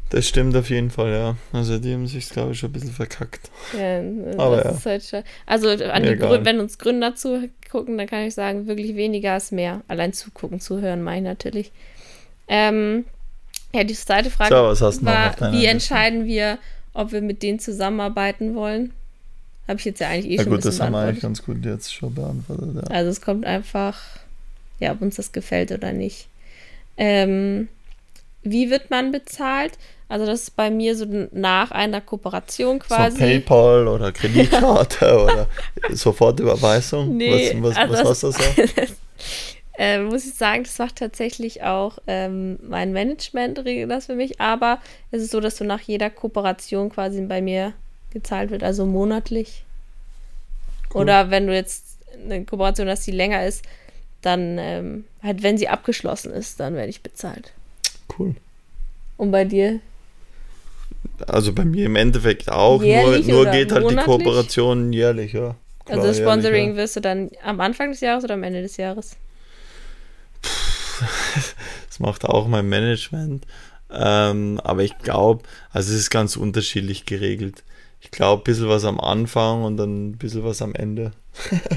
Das stimmt auf jeden Fall, ja. Also die haben sich, glaube ich, schon ein bisschen verkackt. Ja, Aber ja. Halt also an die wenn uns Gründer zugucken, dann kann ich sagen, wirklich weniger ist mehr. Allein zugucken, zuhören, meine ich natürlich. Ähm, ja, die zweite Frage so, war, wie entscheiden wir, ob wir mit denen zusammenarbeiten wollen. Habe ich jetzt ja eigentlich eh ja, schon gut, das haben wir eigentlich ganz gut jetzt schon beantwortet. Ja. Also es kommt einfach, ja, ob uns das gefällt oder nicht. Ähm, wie wird man bezahlt? Also das ist bei mir so nach einer Kooperation quasi. So PayPal oder Kreditkarte oder Sofortüberweisung? Nee, was, was, also was hast du so? äh, muss ich sagen, das macht tatsächlich auch ähm, mein Management regelt das für mich. Aber es ist so, dass du nach jeder Kooperation quasi bei mir gezahlt wird, also monatlich. Cool. Oder wenn du jetzt eine Kooperation hast, die länger ist, dann ähm, halt, wenn sie abgeschlossen ist, dann werde ich bezahlt. Cool. Und bei dir? Also bei mir im Endeffekt auch, jährlich nur, nur geht halt monatlich? die Kooperation jährlich, ja. Klar, also Sponsoring jährlich, ja. wirst du dann am Anfang des Jahres oder am Ende des Jahres? das macht auch mein Management. Ähm, aber ich glaube, also es ist ganz unterschiedlich geregelt. Ich glaube, ein bisschen was am Anfang und dann ein bisschen was am Ende.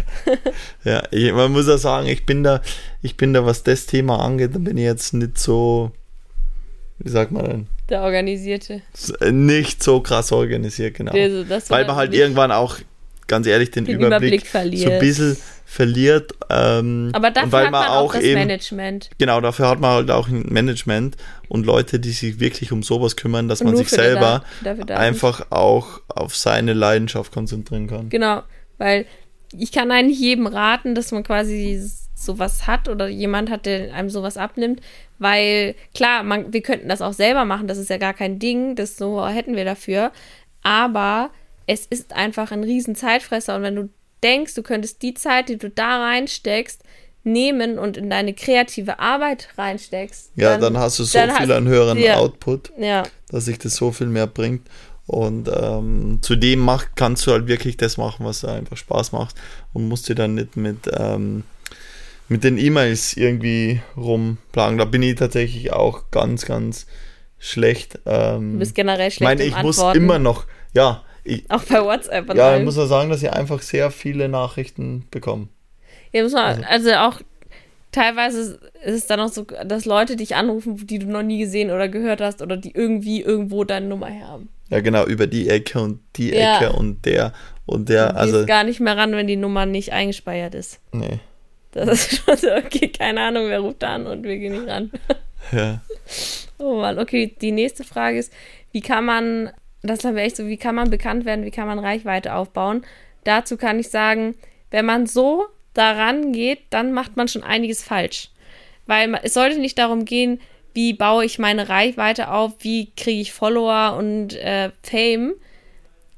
ja, ich, man muss ja sagen, ich bin da, ich bin da, was das Thema angeht, da bin ich jetzt nicht so, wie sagt man denn? Der Organisierte. Nicht so krass organisiert, genau. Also, Weil man halt irgendwann auch ganz ehrlich den, den Überblick, Überblick so ein bisschen verliert. Ähm, Aber dafür weil hat man, auch das eben, Management. Genau, dafür hat man halt auch ein Management und Leute, die sich wirklich um sowas kümmern, dass und man sich selber da, da einfach auch auf seine Leidenschaft konzentrieren kann. Genau, weil ich kann eigentlich jedem raten, dass man quasi sowas hat oder jemand hat, der einem sowas abnimmt, weil klar, man, wir könnten das auch selber machen, das ist ja gar kein Ding, das so hätten wir dafür, aber es ist einfach ein riesen Zeitfresser und wenn du denkst, du könntest die Zeit, die du da reinsteckst, nehmen und in deine kreative Arbeit reinsteckst. Ja, dann, dann hast du so viel an höheren ja, Output, ja. dass sich das so viel mehr bringt. Und ähm, zudem macht, kannst du halt wirklich das machen, was dir einfach Spaß macht und musst dir dann nicht mit, ähm, mit den E-Mails irgendwie rumplagen. Da bin ich tatsächlich auch ganz, ganz schlecht. Ähm, du bist generell schlecht. Ich meine, ich muss immer noch, ja, ich, auch bei WhatsApp. ja, ich muss ja sagen, dass ich einfach sehr viele Nachrichten bekomme. Ja, muss man, also, also auch teilweise ist es dann auch so, dass Leute dich anrufen, die du noch nie gesehen oder gehört hast oder die irgendwie irgendwo deine Nummer haben. Ja, genau, über die Ecke und die ja. Ecke und der und der. Du also gar nicht mehr ran, wenn die Nummer nicht eingespeichert ist. Nee. Das ist schon so, okay, keine Ahnung, wer ruft an und wir gehen nicht ran. Ja. Oh Mann, okay, die nächste Frage ist, wie kann man das wir echt so, wie kann man bekannt werden, wie kann man Reichweite aufbauen. Dazu kann ich sagen, wenn man so daran geht, dann macht man schon einiges falsch. Weil es sollte nicht darum gehen, wie baue ich meine Reichweite auf, wie kriege ich Follower und äh, Fame.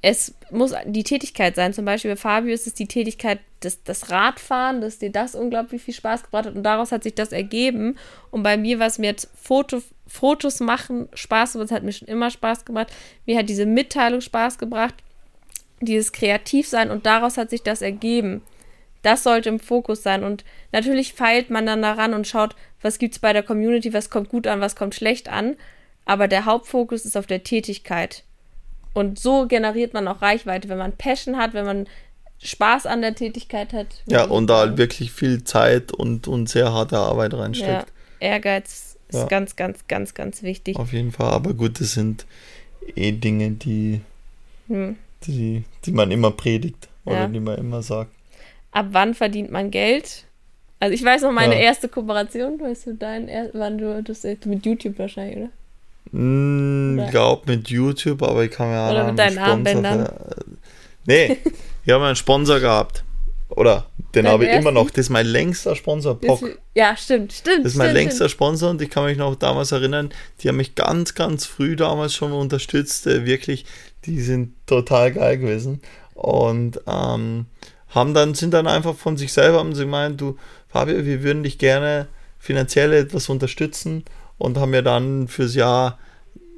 Es muss die Tätigkeit sein. Zum Beispiel bei Fabio ist es die Tätigkeit des, des Radfahren, dass dir das unglaublich viel Spaß gebracht hat und daraus hat sich das ergeben. Und bei mir war es mir jetzt Foto, Fotos machen Spaß gemacht, hat mir schon immer Spaß gemacht. Mir hat diese Mitteilung Spaß gebracht, dieses Kreativsein und daraus hat sich das ergeben. Das sollte im Fokus sein und natürlich feilt man dann daran und schaut, was gibt es bei der Community, was kommt gut an, was kommt schlecht an. Aber der Hauptfokus ist auf der Tätigkeit. Und so generiert man auch Reichweite, wenn man Passion hat, wenn man Spaß an der Tätigkeit hat. Ja, und da halt wirklich viel Zeit und, und sehr harte Arbeit reinsteckt. Ja, Ehrgeiz ist ja. ganz, ganz, ganz, ganz wichtig. Auf jeden Fall, aber gut, das sind eh Dinge, die, hm. die, die man immer predigt oder ja. die man immer sagt. Ab wann verdient man Geld? Also ich weiß noch meine ja. erste Kooperation, weißt du, dein, wann du das mit YouTube wahrscheinlich, oder? Ich glaube mit YouTube, aber ich kann mir auch Oder mit deinen Armbändern. Nee, ich habe einen Sponsor gehabt. Oder den habe ich immer noch. Das ist mein längster Sponsor, Pock. ja, stimmt, stimmt. Das ist mein stimmt, längster stimmt. Sponsor und ich kann mich noch damals erinnern, die haben mich ganz, ganz früh damals schon unterstützt. Äh, wirklich, die sind total geil gewesen. Und ähm, haben dann, sind dann einfach von sich selber, haben sie gemeint, du, Fabio, wir würden dich gerne finanziell etwas unterstützen und haben mir dann fürs Jahr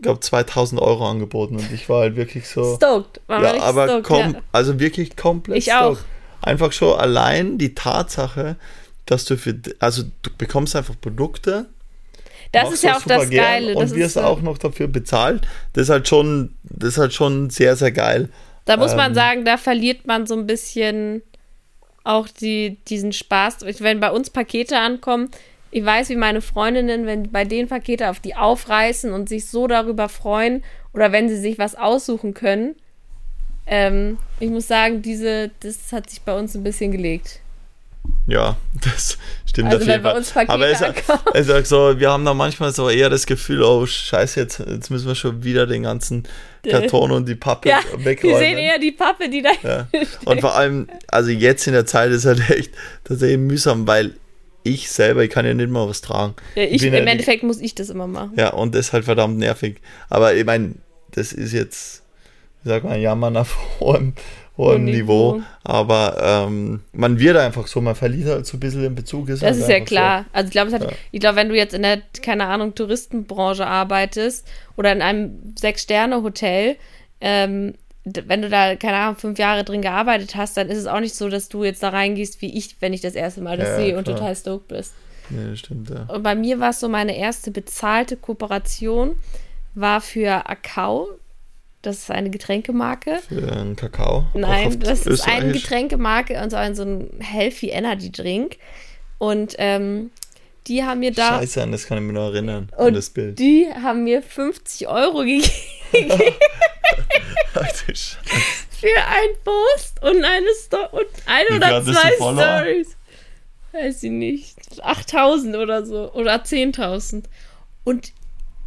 glaube 2000 Euro angeboten und ich war halt wirklich so stoked war ja aber stoked, kom ja. also wirklich komplett ich stoked. auch einfach schon allein die Tatsache, dass du für, also du bekommst einfach Produkte. Das ist ja auch das Geile. Und wirst so auch noch dafür bezahlt. Das ist halt schon, das ist halt schon sehr, sehr geil. Da muss ähm, man sagen, da verliert man so ein bisschen auch die, diesen Spaß. Wenn bei uns Pakete ankommen, ich weiß, wie meine Freundinnen, wenn bei den Pakete auf die aufreißen und sich so darüber freuen oder wenn sie sich was aussuchen können, ähm, ich muss sagen, diese, das hat sich bei uns ein bisschen gelegt. Ja, das stimmt also auf jeden Fall. Aber es, ist so, wir haben da manchmal so eher das Gefühl, oh scheiße, jetzt, jetzt müssen wir schon wieder den ganzen Karton und die Pappe ja, wegräumen. Wir sehen eher die Pappe, die da ja. Und vor allem, also jetzt in der Zeit ist halt echt tatsächlich mühsam, weil ich selber, ich kann ja nicht mal was tragen. Ja, ich, Im ja, Endeffekt muss ich das immer machen. Ja, und das ist halt verdammt nervig. Aber ich meine, das ist jetzt wie sagt man, jammern auf hohem, hohem Niveau. Niveau. Aber ähm, man wird einfach so, man verliert halt so ein bisschen den Bezug. Ist das halt ist ja klar. So. Also ich glaube, ja. glaub, wenn du jetzt in der, keine Ahnung, Touristenbranche arbeitest oder in einem Sechs-Sterne-Hotel, ähm, wenn du da, keine Ahnung, fünf Jahre drin gearbeitet hast, dann ist es auch nicht so, dass du jetzt da reingehst, wie ich, wenn ich das erste Mal das ja, sehe und total stoked bist. Ja, stimmt, ja. Und bei mir war es so, meine erste bezahlte Kooperation war für Akau. Das ist eine Getränkemarke. Für einen Kakao? Nein, das ist eine Getränkemarke und so ein, so ein Healthy Energy Drink. Und ähm, die haben mir da. Scheiße, an das kann ich mir noch erinnern, an das Bild. Die haben mir 50 Euro gegeben. für ein Post und eine Sto und ein Wie oder zwei Stories. Weiß ich nicht. 8000 oder so. Oder 10.000. Und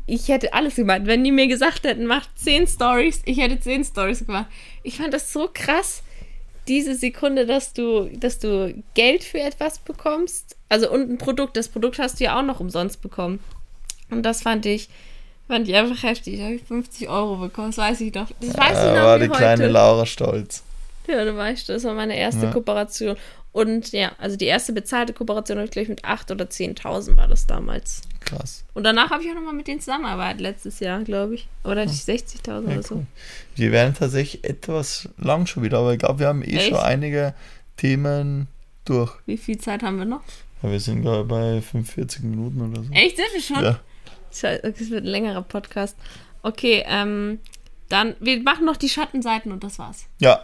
ich hätte alles gemacht. Wenn die mir gesagt hätten, macht 10 Stories, ich hätte 10 Stories gemacht. Ich fand das so krass, diese Sekunde, dass du, dass du Geld für etwas bekommst. Also und ein Produkt. Das Produkt hast du ja auch noch umsonst bekommen. Und das fand ich, fand ich einfach heftig. Da habe ich 50 Euro bekommen. Das weiß ich noch. Das weiß ja, ich noch war die heute. kleine Laura stolz. Ja, du weißt, das war meine erste ja. Kooperation. Und ja, also die erste bezahlte Kooperation habe ich gleich mit 8.000 oder 10.000 war das damals. Krass. Und danach habe ich auch nochmal mit denen zusammengearbeitet, letztes Jahr, glaube ich. Oder hatte ich 60.000 ja, oder so. Cool. Wir werden tatsächlich etwas lang schon wieder, aber ich glaube, wir haben eh Echt? schon einige Themen durch. Wie viel Zeit haben wir noch? Ja, wir sind, glaube ich, bei 45 Minuten oder so. Echt, sind wir schon? Ja. Das wird ein längerer Podcast. Okay, ähm, dann, wir machen noch die Schattenseiten und das war's. Ja,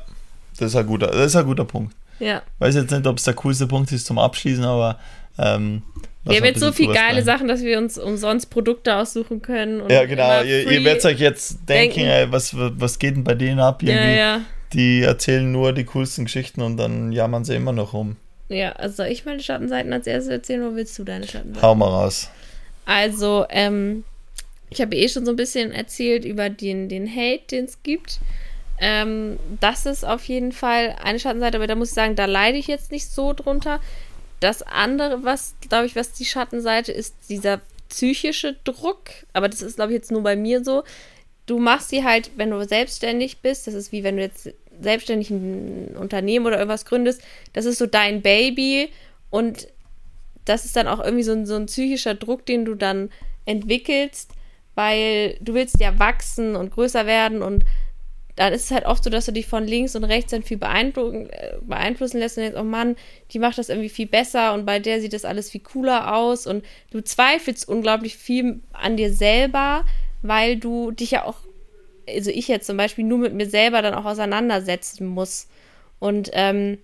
das ist ein guter, das ist ein guter Punkt. Ja. Weiß jetzt nicht, ob es der coolste Punkt ist zum Abschließen, aber ähm, wir haben jetzt so viele geile Sachen, dass wir uns umsonst Produkte aussuchen können. ja, genau. Ihr, ihr, werdet euch jetzt denken, denken. Ey, was, was geht denn bei denen ab? Ja, ja. Die erzählen nur die coolsten Geschichten und dann jammern sie immer noch rum. Ja, also soll ich meine Schattenseiten als erstes erzählen oder willst du deine Schattenseiten? Hau mal raus. Also, ähm, ich habe eh schon so ein bisschen erzählt über den, den Hate, den es gibt. Ähm, das ist auf jeden Fall eine Schattenseite, aber da muss ich sagen, da leide ich jetzt nicht so drunter. Das andere, was, glaube ich, was die Schattenseite ist, dieser psychische Druck. Aber das ist, glaube ich, jetzt nur bei mir so. Du machst sie halt, wenn du selbstständig bist, das ist wie wenn du jetzt selbstständig ein Unternehmen oder irgendwas gründest, das ist so dein Baby und das ist dann auch irgendwie so ein, so ein psychischer Druck, den du dann entwickelst, weil du willst ja wachsen und größer werden und dann ist es halt oft so, dass du dich von links und rechts dann viel äh, beeinflussen lässt und denkst, oh Mann, die macht das irgendwie viel besser und bei der sieht das alles viel cooler aus und du zweifelst unglaublich viel an dir selber, weil du dich ja auch, also ich jetzt zum Beispiel, nur mit mir selber dann auch auseinandersetzen muss. Und ähm,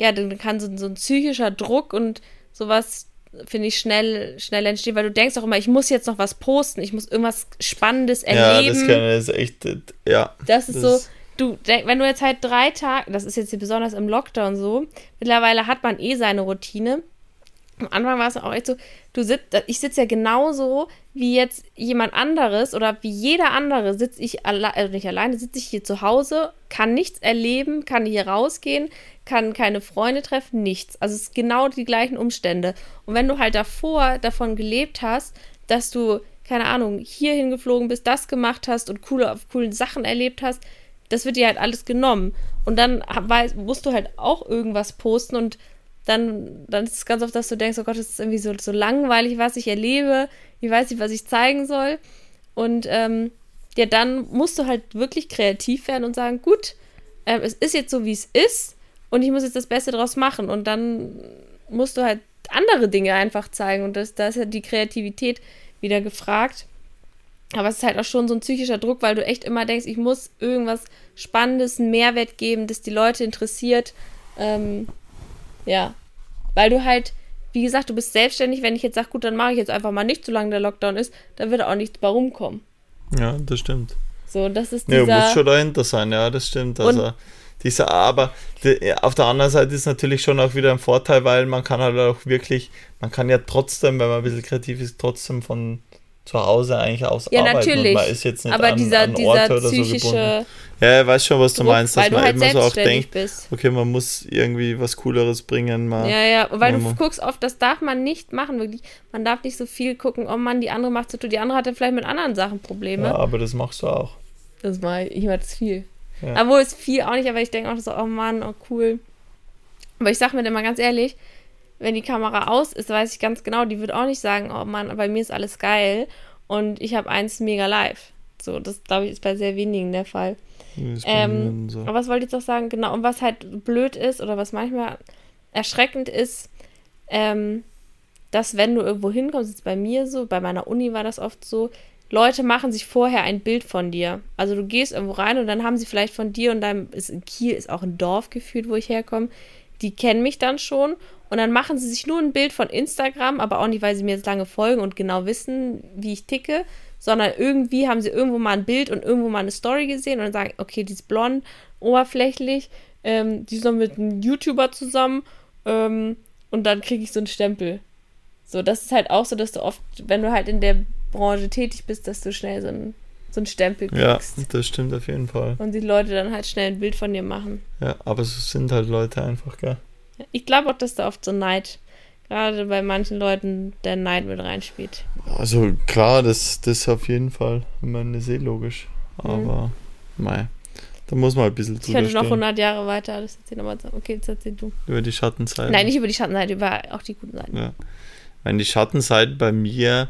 ja, dann kann so, so ein psychischer Druck und sowas finde ich, schnell, schnell entstehen, weil du denkst auch immer, ich muss jetzt noch was posten, ich muss irgendwas Spannendes erleben. Ja, das, kann, das ist echt, ja. Das ist das so, du, wenn du jetzt halt drei Tage, das ist jetzt besonders im Lockdown so, mittlerweile hat man eh seine Routine. Am Anfang war es auch echt so, du sitzt, ich sitze ja genauso wie jetzt jemand anderes oder wie jeder andere sitze ich alleine, also nicht alleine, sitze ich hier zu Hause, kann nichts erleben, kann hier rausgehen, kann keine Freunde treffen, nichts. Also es ist genau die gleichen Umstände. Und wenn du halt davor davon gelebt hast, dass du, keine Ahnung, hier hingeflogen bist, das gemacht hast und coole, coole Sachen erlebt hast, das wird dir halt alles genommen. Und dann musst du halt auch irgendwas posten und dann, dann ist es ganz oft, dass du denkst, oh Gott, das ist irgendwie so, so langweilig, was ich erlebe. Ich weiß nicht, was ich zeigen soll. Und ähm, ja, dann musst du halt wirklich kreativ werden und sagen, gut, äh, es ist jetzt so, wie es ist und ich muss jetzt das Beste draus machen. Und dann musst du halt andere Dinge einfach zeigen. Und da ist ja die Kreativität wieder gefragt. Aber es ist halt auch schon so ein psychischer Druck, weil du echt immer denkst, ich muss irgendwas Spannendes, einen Mehrwert geben, das die Leute interessiert. Ähm, ja. Weil du halt, wie gesagt, du bist selbstständig. Wenn ich jetzt sage, gut, dann mache ich jetzt einfach mal nicht, solange der Lockdown ist, dann wird auch nichts bei rumkommen. Ja, das stimmt. So, das ist dieser... Ja, muss schon dahinter sein, ja, das stimmt. Also, dieser, aber die, auf der anderen Seite ist natürlich schon auch wieder ein Vorteil, weil man kann halt auch wirklich, man kann ja trotzdem, wenn man ein bisschen kreativ ist, trotzdem von zu Hause eigentlich aus ja, arbeiten. Natürlich. man ist jetzt nicht aber an, dieser, an Orte oder so gebunden. Ja, ich weiß schon, was du Druck, meinst, dass man halt immer so auch denkt, bist. okay, man muss irgendwie was Cooleres bringen. Man, ja, ja, weil du guckst oft, das darf man nicht machen, wirklich. Man darf nicht so viel gucken, oh Mann, die andere macht so, die andere hatte vielleicht mit anderen Sachen Probleme. Ja, aber das machst du auch. Das mache ich, ich mache das viel. Ja. Obwohl es viel auch nicht, aber ich denke auch so, oh Mann, oh cool. Aber ich sag mir immer ganz ehrlich, wenn die Kamera aus ist, weiß ich ganz genau, die wird auch nicht sagen, oh Mann, bei mir ist alles geil und ich habe eins mega live. So, das glaube ich ist bei sehr wenigen der Fall. Ähm, so. Aber was wollte ich doch sagen? Genau, und was halt blöd ist oder was manchmal erschreckend ist, ähm, dass wenn du irgendwo hinkommst, ist bei mir so, bei meiner Uni war das oft so, Leute machen sich vorher ein Bild von dir. Also du gehst irgendwo rein und dann haben sie vielleicht von dir und deinem, ist in Kiel ist auch ein Dorf gefühlt, wo ich herkomme, die kennen mich dann schon und dann machen sie sich nur ein Bild von Instagram, aber auch nicht, weil sie mir jetzt lange folgen und genau wissen, wie ich ticke, sondern irgendwie haben sie irgendwo mal ein Bild und irgendwo mal eine Story gesehen und sagen, okay, die ist blond, oberflächlich, ähm, die ist noch mit einem YouTuber zusammen ähm, und dann kriege ich so einen Stempel. So, das ist halt auch so, dass du oft, wenn du halt in der Branche tätig bist, dass du schnell so einen, so einen Stempel kriegst. Ja, das stimmt auf jeden Fall. Und die Leute dann halt schnell ein Bild von dir machen. Ja, aber es sind halt Leute einfach, gell? Ich glaube auch, dass da oft so Neid, gerade bei manchen Leuten, der Neid mit reinspielt. Also klar, das, das auf jeden Fall. Ich meine, das ist eh logisch. Aber, mhm. mei. Da muss man halt ein bisschen Ich könnte noch 100 Jahre weiter alles erzählen, aber okay, jetzt erzähl du. Über die Schattenseite. Nein, nicht über die Schattenseite, über auch die guten Seiten. Ja. Wenn die Schattenseite bei mir,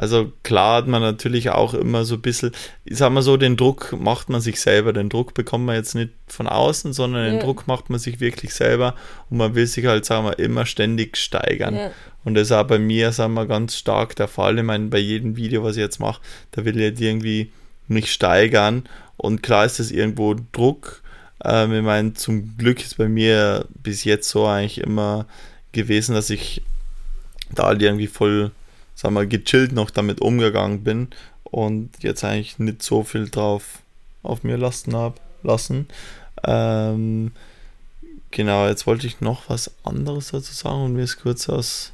also klar hat man natürlich auch immer so ein bisschen, ich sag mal so, den Druck macht man sich selber. Den Druck bekommt man jetzt nicht von außen, sondern den ja. Druck macht man sich wirklich selber und man will sich halt, sagen wir, immer ständig steigern. Ja. Und das ist auch bei mir, sagen wir, ganz stark der Fall. Ich meine, bei jedem Video, was ich jetzt mache, da will ich jetzt irgendwie mich steigern und klar ist das irgendwo Druck. Ähm, ich meine, zum Glück ist bei mir bis jetzt so eigentlich immer gewesen, dass ich da halt irgendwie voll, sagen wir, gechillt noch damit umgegangen bin und jetzt eigentlich nicht so viel drauf auf mir lasten habe lassen. Ähm, genau, jetzt wollte ich noch was anderes dazu sagen und mir ist kurz aus,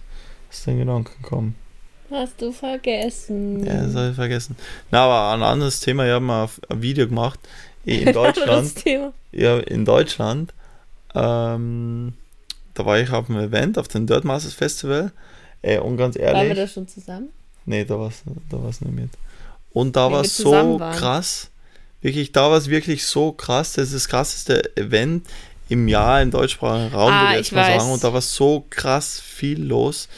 aus den Gedanken gekommen. Hast du vergessen? Ja, das habe ich vergessen. Na, aber ein anderes Thema, ich habe mal ein Video gemacht in Deutschland. Ja, in Deutschland. Ähm, da war ich auf einem Event, auf dem Dirt Masters Festival. Ey, und ganz ehrlich. Waren wir da schon zusammen? Nee, da war es da war's nicht mit. Und da war es so krass. Wirklich, da war es wirklich so krass. Das ist das krasseste Event im Jahr im deutschsprachigen Raum, ah, würde ich jetzt mal weiß. sagen. Und da war so krass viel los.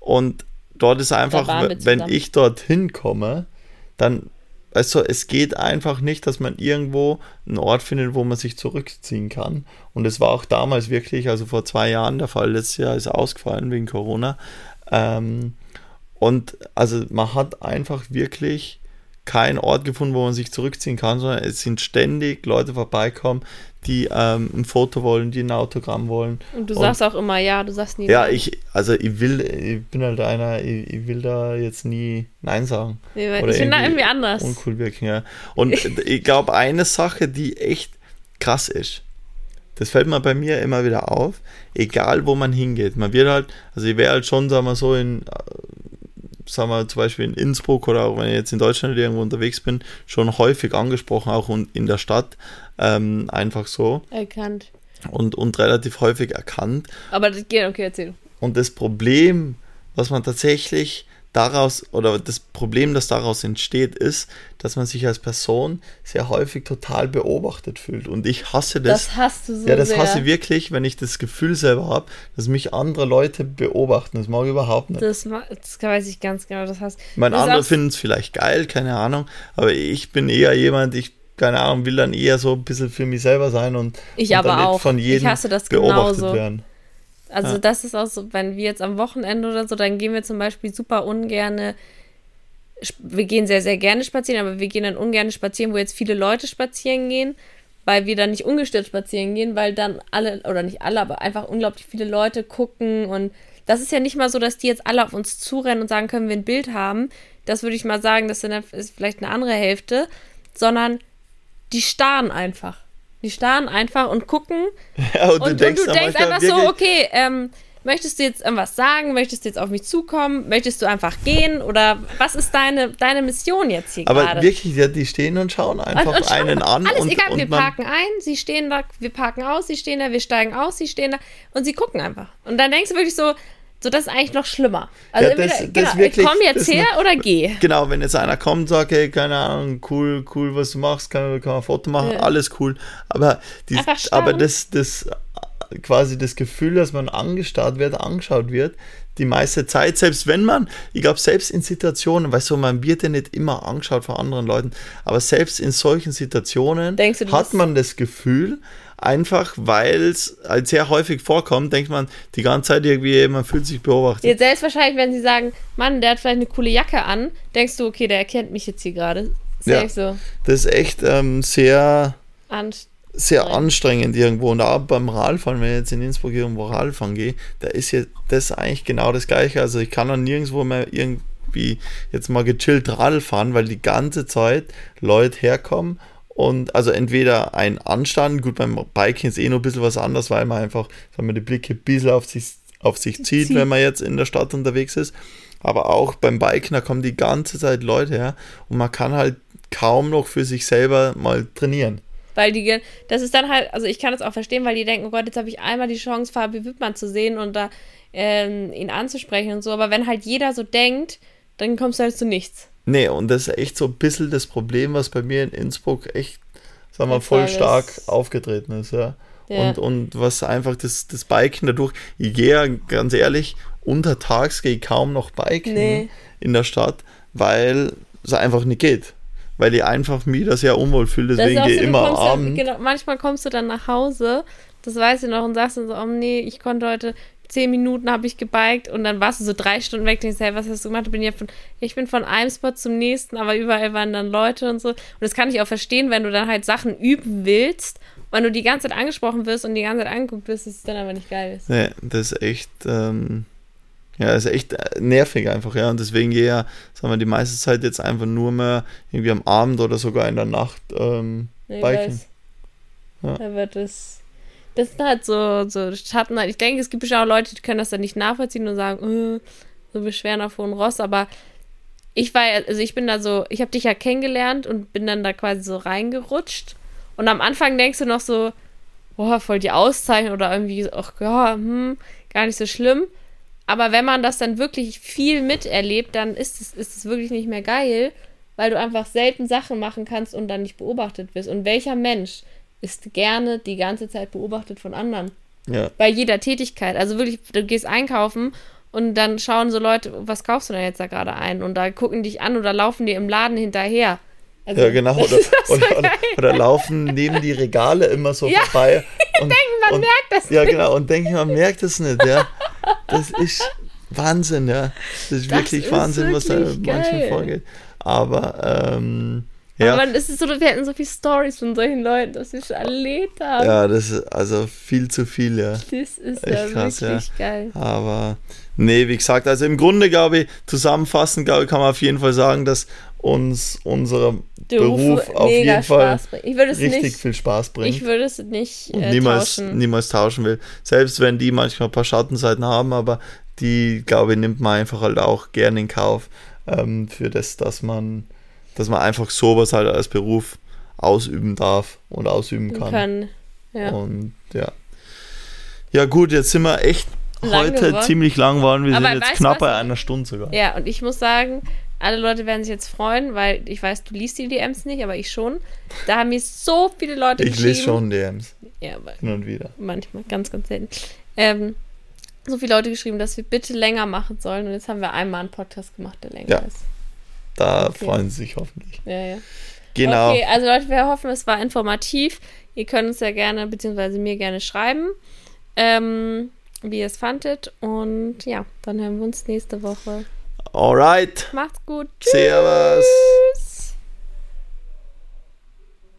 Und dort ist einfach, wenn ich dorthin komme, dann, also es geht einfach nicht, dass man irgendwo einen Ort findet, wo man sich zurückziehen kann. Und es war auch damals wirklich, also vor zwei Jahren der Fall, letztes Jahr ist ausgefallen wegen Corona. Ähm, und also man hat einfach wirklich keinen Ort gefunden, wo man sich zurückziehen kann, sondern es sind ständig Leute vorbeikommen, die ähm, ein Foto wollen, die ein Autogramm wollen. Und du und, sagst auch immer ja, du sagst nie Ja, nein. ich, also ich will, ich bin halt einer, ich, ich will da jetzt nie Nein sagen. Nee, Oder ich bin da irgendwie anders. Uncool wirken, ja. Und ich glaube, eine Sache, die echt krass ist, das fällt mir bei mir immer wieder auf, egal wo man hingeht. Man wird halt, also ich wäre halt schon, sagen wir so, in sagen wir zum Beispiel in Innsbruck oder auch wenn ich jetzt in Deutschland irgendwo unterwegs bin, schon häufig angesprochen, auch in der Stadt, ähm, einfach so. Erkannt. Und, und relativ häufig erkannt. Aber das geht, okay, erzähl. Und das Problem, was man tatsächlich daraus oder das Problem, das daraus entsteht, ist, dass man sich als Person sehr häufig total beobachtet fühlt. Und ich hasse das. Das hast du so Ja, das sehr. hasse ich wirklich, wenn ich das Gefühl selber habe, dass mich andere Leute beobachten. Das mag ich überhaupt nicht. Das, das weiß ich ganz genau. Das heißt, mein andere finden es vielleicht geil, keine Ahnung. Aber ich bin eher jemand, ich keine Ahnung, will dann eher so ein bisschen für mich selber sein und, ich und aber auch. von jedem beobachtet genauso. werden. Also ja. das ist auch so, wenn wir jetzt am Wochenende oder so, dann gehen wir zum Beispiel super ungerne, wir gehen sehr, sehr gerne spazieren, aber wir gehen dann ungern spazieren, wo jetzt viele Leute spazieren gehen, weil wir dann nicht ungestört spazieren gehen, weil dann alle, oder nicht alle, aber einfach unglaublich viele Leute gucken und das ist ja nicht mal so, dass die jetzt alle auf uns zurennen und sagen, können wir ein Bild haben. Das würde ich mal sagen, das ist vielleicht eine andere Hälfte, sondern die starren einfach. Die starren einfach und gucken. Ja, und, und, du denkst, und du denkst einfach so, okay, ähm, möchtest du jetzt irgendwas sagen? Möchtest du jetzt auf mich zukommen? Möchtest du einfach gehen? Oder was ist deine, deine Mission jetzt hier gerade? Aber wirklich, ja, die stehen und schauen einfach und, und schauen einen an. Alles egal, und wir parken ein, sie stehen da, wir parken aus, sie stehen da, wir steigen aus, sie stehen da und sie gucken einfach. Und dann denkst du wirklich so, so, das ist eigentlich noch schlimmer. Also, ja, das, entweder, das genau, wirklich, komm jetzt her noch, oder geh. Genau, wenn jetzt einer kommt und sagt, hey, keine Ahnung, cool, cool, was du machst, kann, kann man ein Foto machen, ja. alles cool. Aber, die, aber das, das, quasi das Gefühl, dass man angestarrt wird, angeschaut wird, die meiste Zeit, selbst wenn man, ich glaube, selbst in Situationen, weißt du, man wird ja nicht immer angeschaut von anderen Leuten, aber selbst in solchen Situationen du, hat man das Gefühl, einfach weil es sehr häufig vorkommt, denkt man die ganze Zeit irgendwie, man fühlt sich beobachtet. Jetzt selbst wahrscheinlich, wenn sie sagen, Mann, der hat vielleicht eine coole Jacke an, denkst du, okay, der erkennt mich jetzt hier gerade. Ja, so. Das ist echt ähm, sehr, Anst sehr anstrengend irgendwo. Und auch beim Radfahren, wenn ich jetzt in Innsbruck irgendwo Radfahren gehe, da ist ja das eigentlich genau das Gleiche. Also ich kann dann nirgendwo mehr irgendwie irgendwie jetzt mal gechillt Radl fahren, weil die ganze Zeit Leute herkommen und also entweder ein Anstand, gut, beim Biking ist eh noch ein bisschen was anderes, weil man einfach, sagen wir, die Blicke ein bisschen auf sich, auf sich zieht, zieht, wenn man jetzt in der Stadt unterwegs ist. Aber auch beim Biken, da kommen die ganze Zeit Leute her und man kann halt kaum noch für sich selber mal trainieren. Weil die, das ist dann halt, also ich kann das auch verstehen, weil die denken, oh Gott, jetzt habe ich einmal die Chance, Fabi Wittmann zu sehen und da ähm, ihn anzusprechen und so. Aber wenn halt jeder so denkt, dann kommst du halt zu nichts. Nee, und das ist echt so ein bisschen das Problem, was bei mir in Innsbruck echt, sagen wir, voll stark aufgetreten ist, ja. ja. Und, und was einfach das, das Biken dadurch, ich gehe ja ganz ehrlich, untertags gehe ich kaum noch biken nee. in der Stadt, weil es einfach nicht geht weil ich einfach mich da sehr unwohl fühle, deswegen gehe ich immer abends. Genau, manchmal kommst du dann nach Hause, das weiß ich noch, und sagst dann so, oh nee, ich konnte heute zehn Minuten habe ich gebiked und dann warst du so drei Stunden weg und ich hey, was hast du gemacht? Ich bin, ja von, ich bin von einem Spot zum nächsten, aber überall waren dann Leute und so. Und das kann ich auch verstehen, wenn du dann halt Sachen üben willst, weil du die ganze Zeit angesprochen wirst und die ganze Zeit angeguckt wirst, dass es dann aber nicht geil ist. Nee, das ist echt, ähm, ja, ist echt äh, nervig einfach, ja. Und deswegen gehe ja, sagen wir, die meiste Zeit jetzt einfach nur mehr irgendwie am Abend oder sogar in der Nacht ähm, nee, biken. Ja. Da wird es. Das sind halt so, so Schatten. Ich denke, es gibt bestimmt auch Leute, die können das dann nicht nachvollziehen und sagen, äh, so beschweren auf hohen Ross, aber ich war also ich bin da so, ich habe dich ja kennengelernt und bin dann da quasi so reingerutscht. Und am Anfang denkst du noch so, boah, voll die Auszeichnung oder irgendwie, ach ja, hm, gar nicht so schlimm. Aber wenn man das dann wirklich viel miterlebt, dann ist es, ist es wirklich nicht mehr geil, weil du einfach selten Sachen machen kannst und dann nicht beobachtet wirst. Und welcher Mensch ist gerne die ganze Zeit beobachtet von anderen? Ja. Bei jeder Tätigkeit. Also wirklich, du gehst einkaufen und dann schauen so Leute, was kaufst du denn jetzt da gerade ein? Und da gucken dich an oder laufen dir im Laden hinterher. Also, ja, genau. Oder, oder, oder, oder, laufen neben die Regale immer so ja. vorbei. Und denken, man und, merkt das ja, nicht. Ja, genau. Und denken, man merkt es nicht. Ja. Das ist Wahnsinn, ja. Das ist das wirklich ist Wahnsinn, wirklich was da manchen vorgeht. Aber, ähm, ja. Aber es ist so, wir hätten so viele Stories von solchen Leuten, dass wir schon erlebt haben. Ja, das ist also viel zu viel, ja. Das ist Echt ja krass, wirklich ja. geil. Aber, nee, wie gesagt, also im Grunde, glaube ich, zusammenfassend, glaube ich, kann man auf jeden Fall sagen, dass uns unser Beruf auf jeden Fall richtig nicht, viel Spaß bringt. Ich würde es nicht äh, niemals, tauschen. niemals tauschen will. Selbst wenn die manchmal ein paar Schattenseiten haben, aber die, glaube ich, nimmt man einfach halt auch gerne in Kauf ähm, für das, dass man, dass man einfach sowas halt als Beruf ausüben darf und ausüben kann. kann. Ja. Und ja. Ja, gut, jetzt sind wir echt lang heute geworden. ziemlich lang waren. Wir Aber sind jetzt knapp bei einer Stunde sogar. Ja, und ich muss sagen, alle Leute werden sich jetzt freuen, weil ich weiß, du liest die DMs nicht, aber ich schon. Da haben mir so viele Leute ich geschrieben. Ich lese schon DMs. Ja, aber hin und wieder. Manchmal, ganz, ganz selten. Ähm, so viele Leute geschrieben, dass wir bitte länger machen sollen. Und jetzt haben wir einmal einen Podcast gemacht, der länger ja. ist. Da okay. freuen sie sich hoffentlich. Ja, ja. Genau. Okay, also Leute, wir hoffen, es war informativ. Ihr könnt uns ja gerne, beziehungsweise mir gerne schreiben, ähm, wie ihr es fandet. Und ja, dann hören wir uns nächste Woche. Alright. Macht's gut. Tschüss. Servus.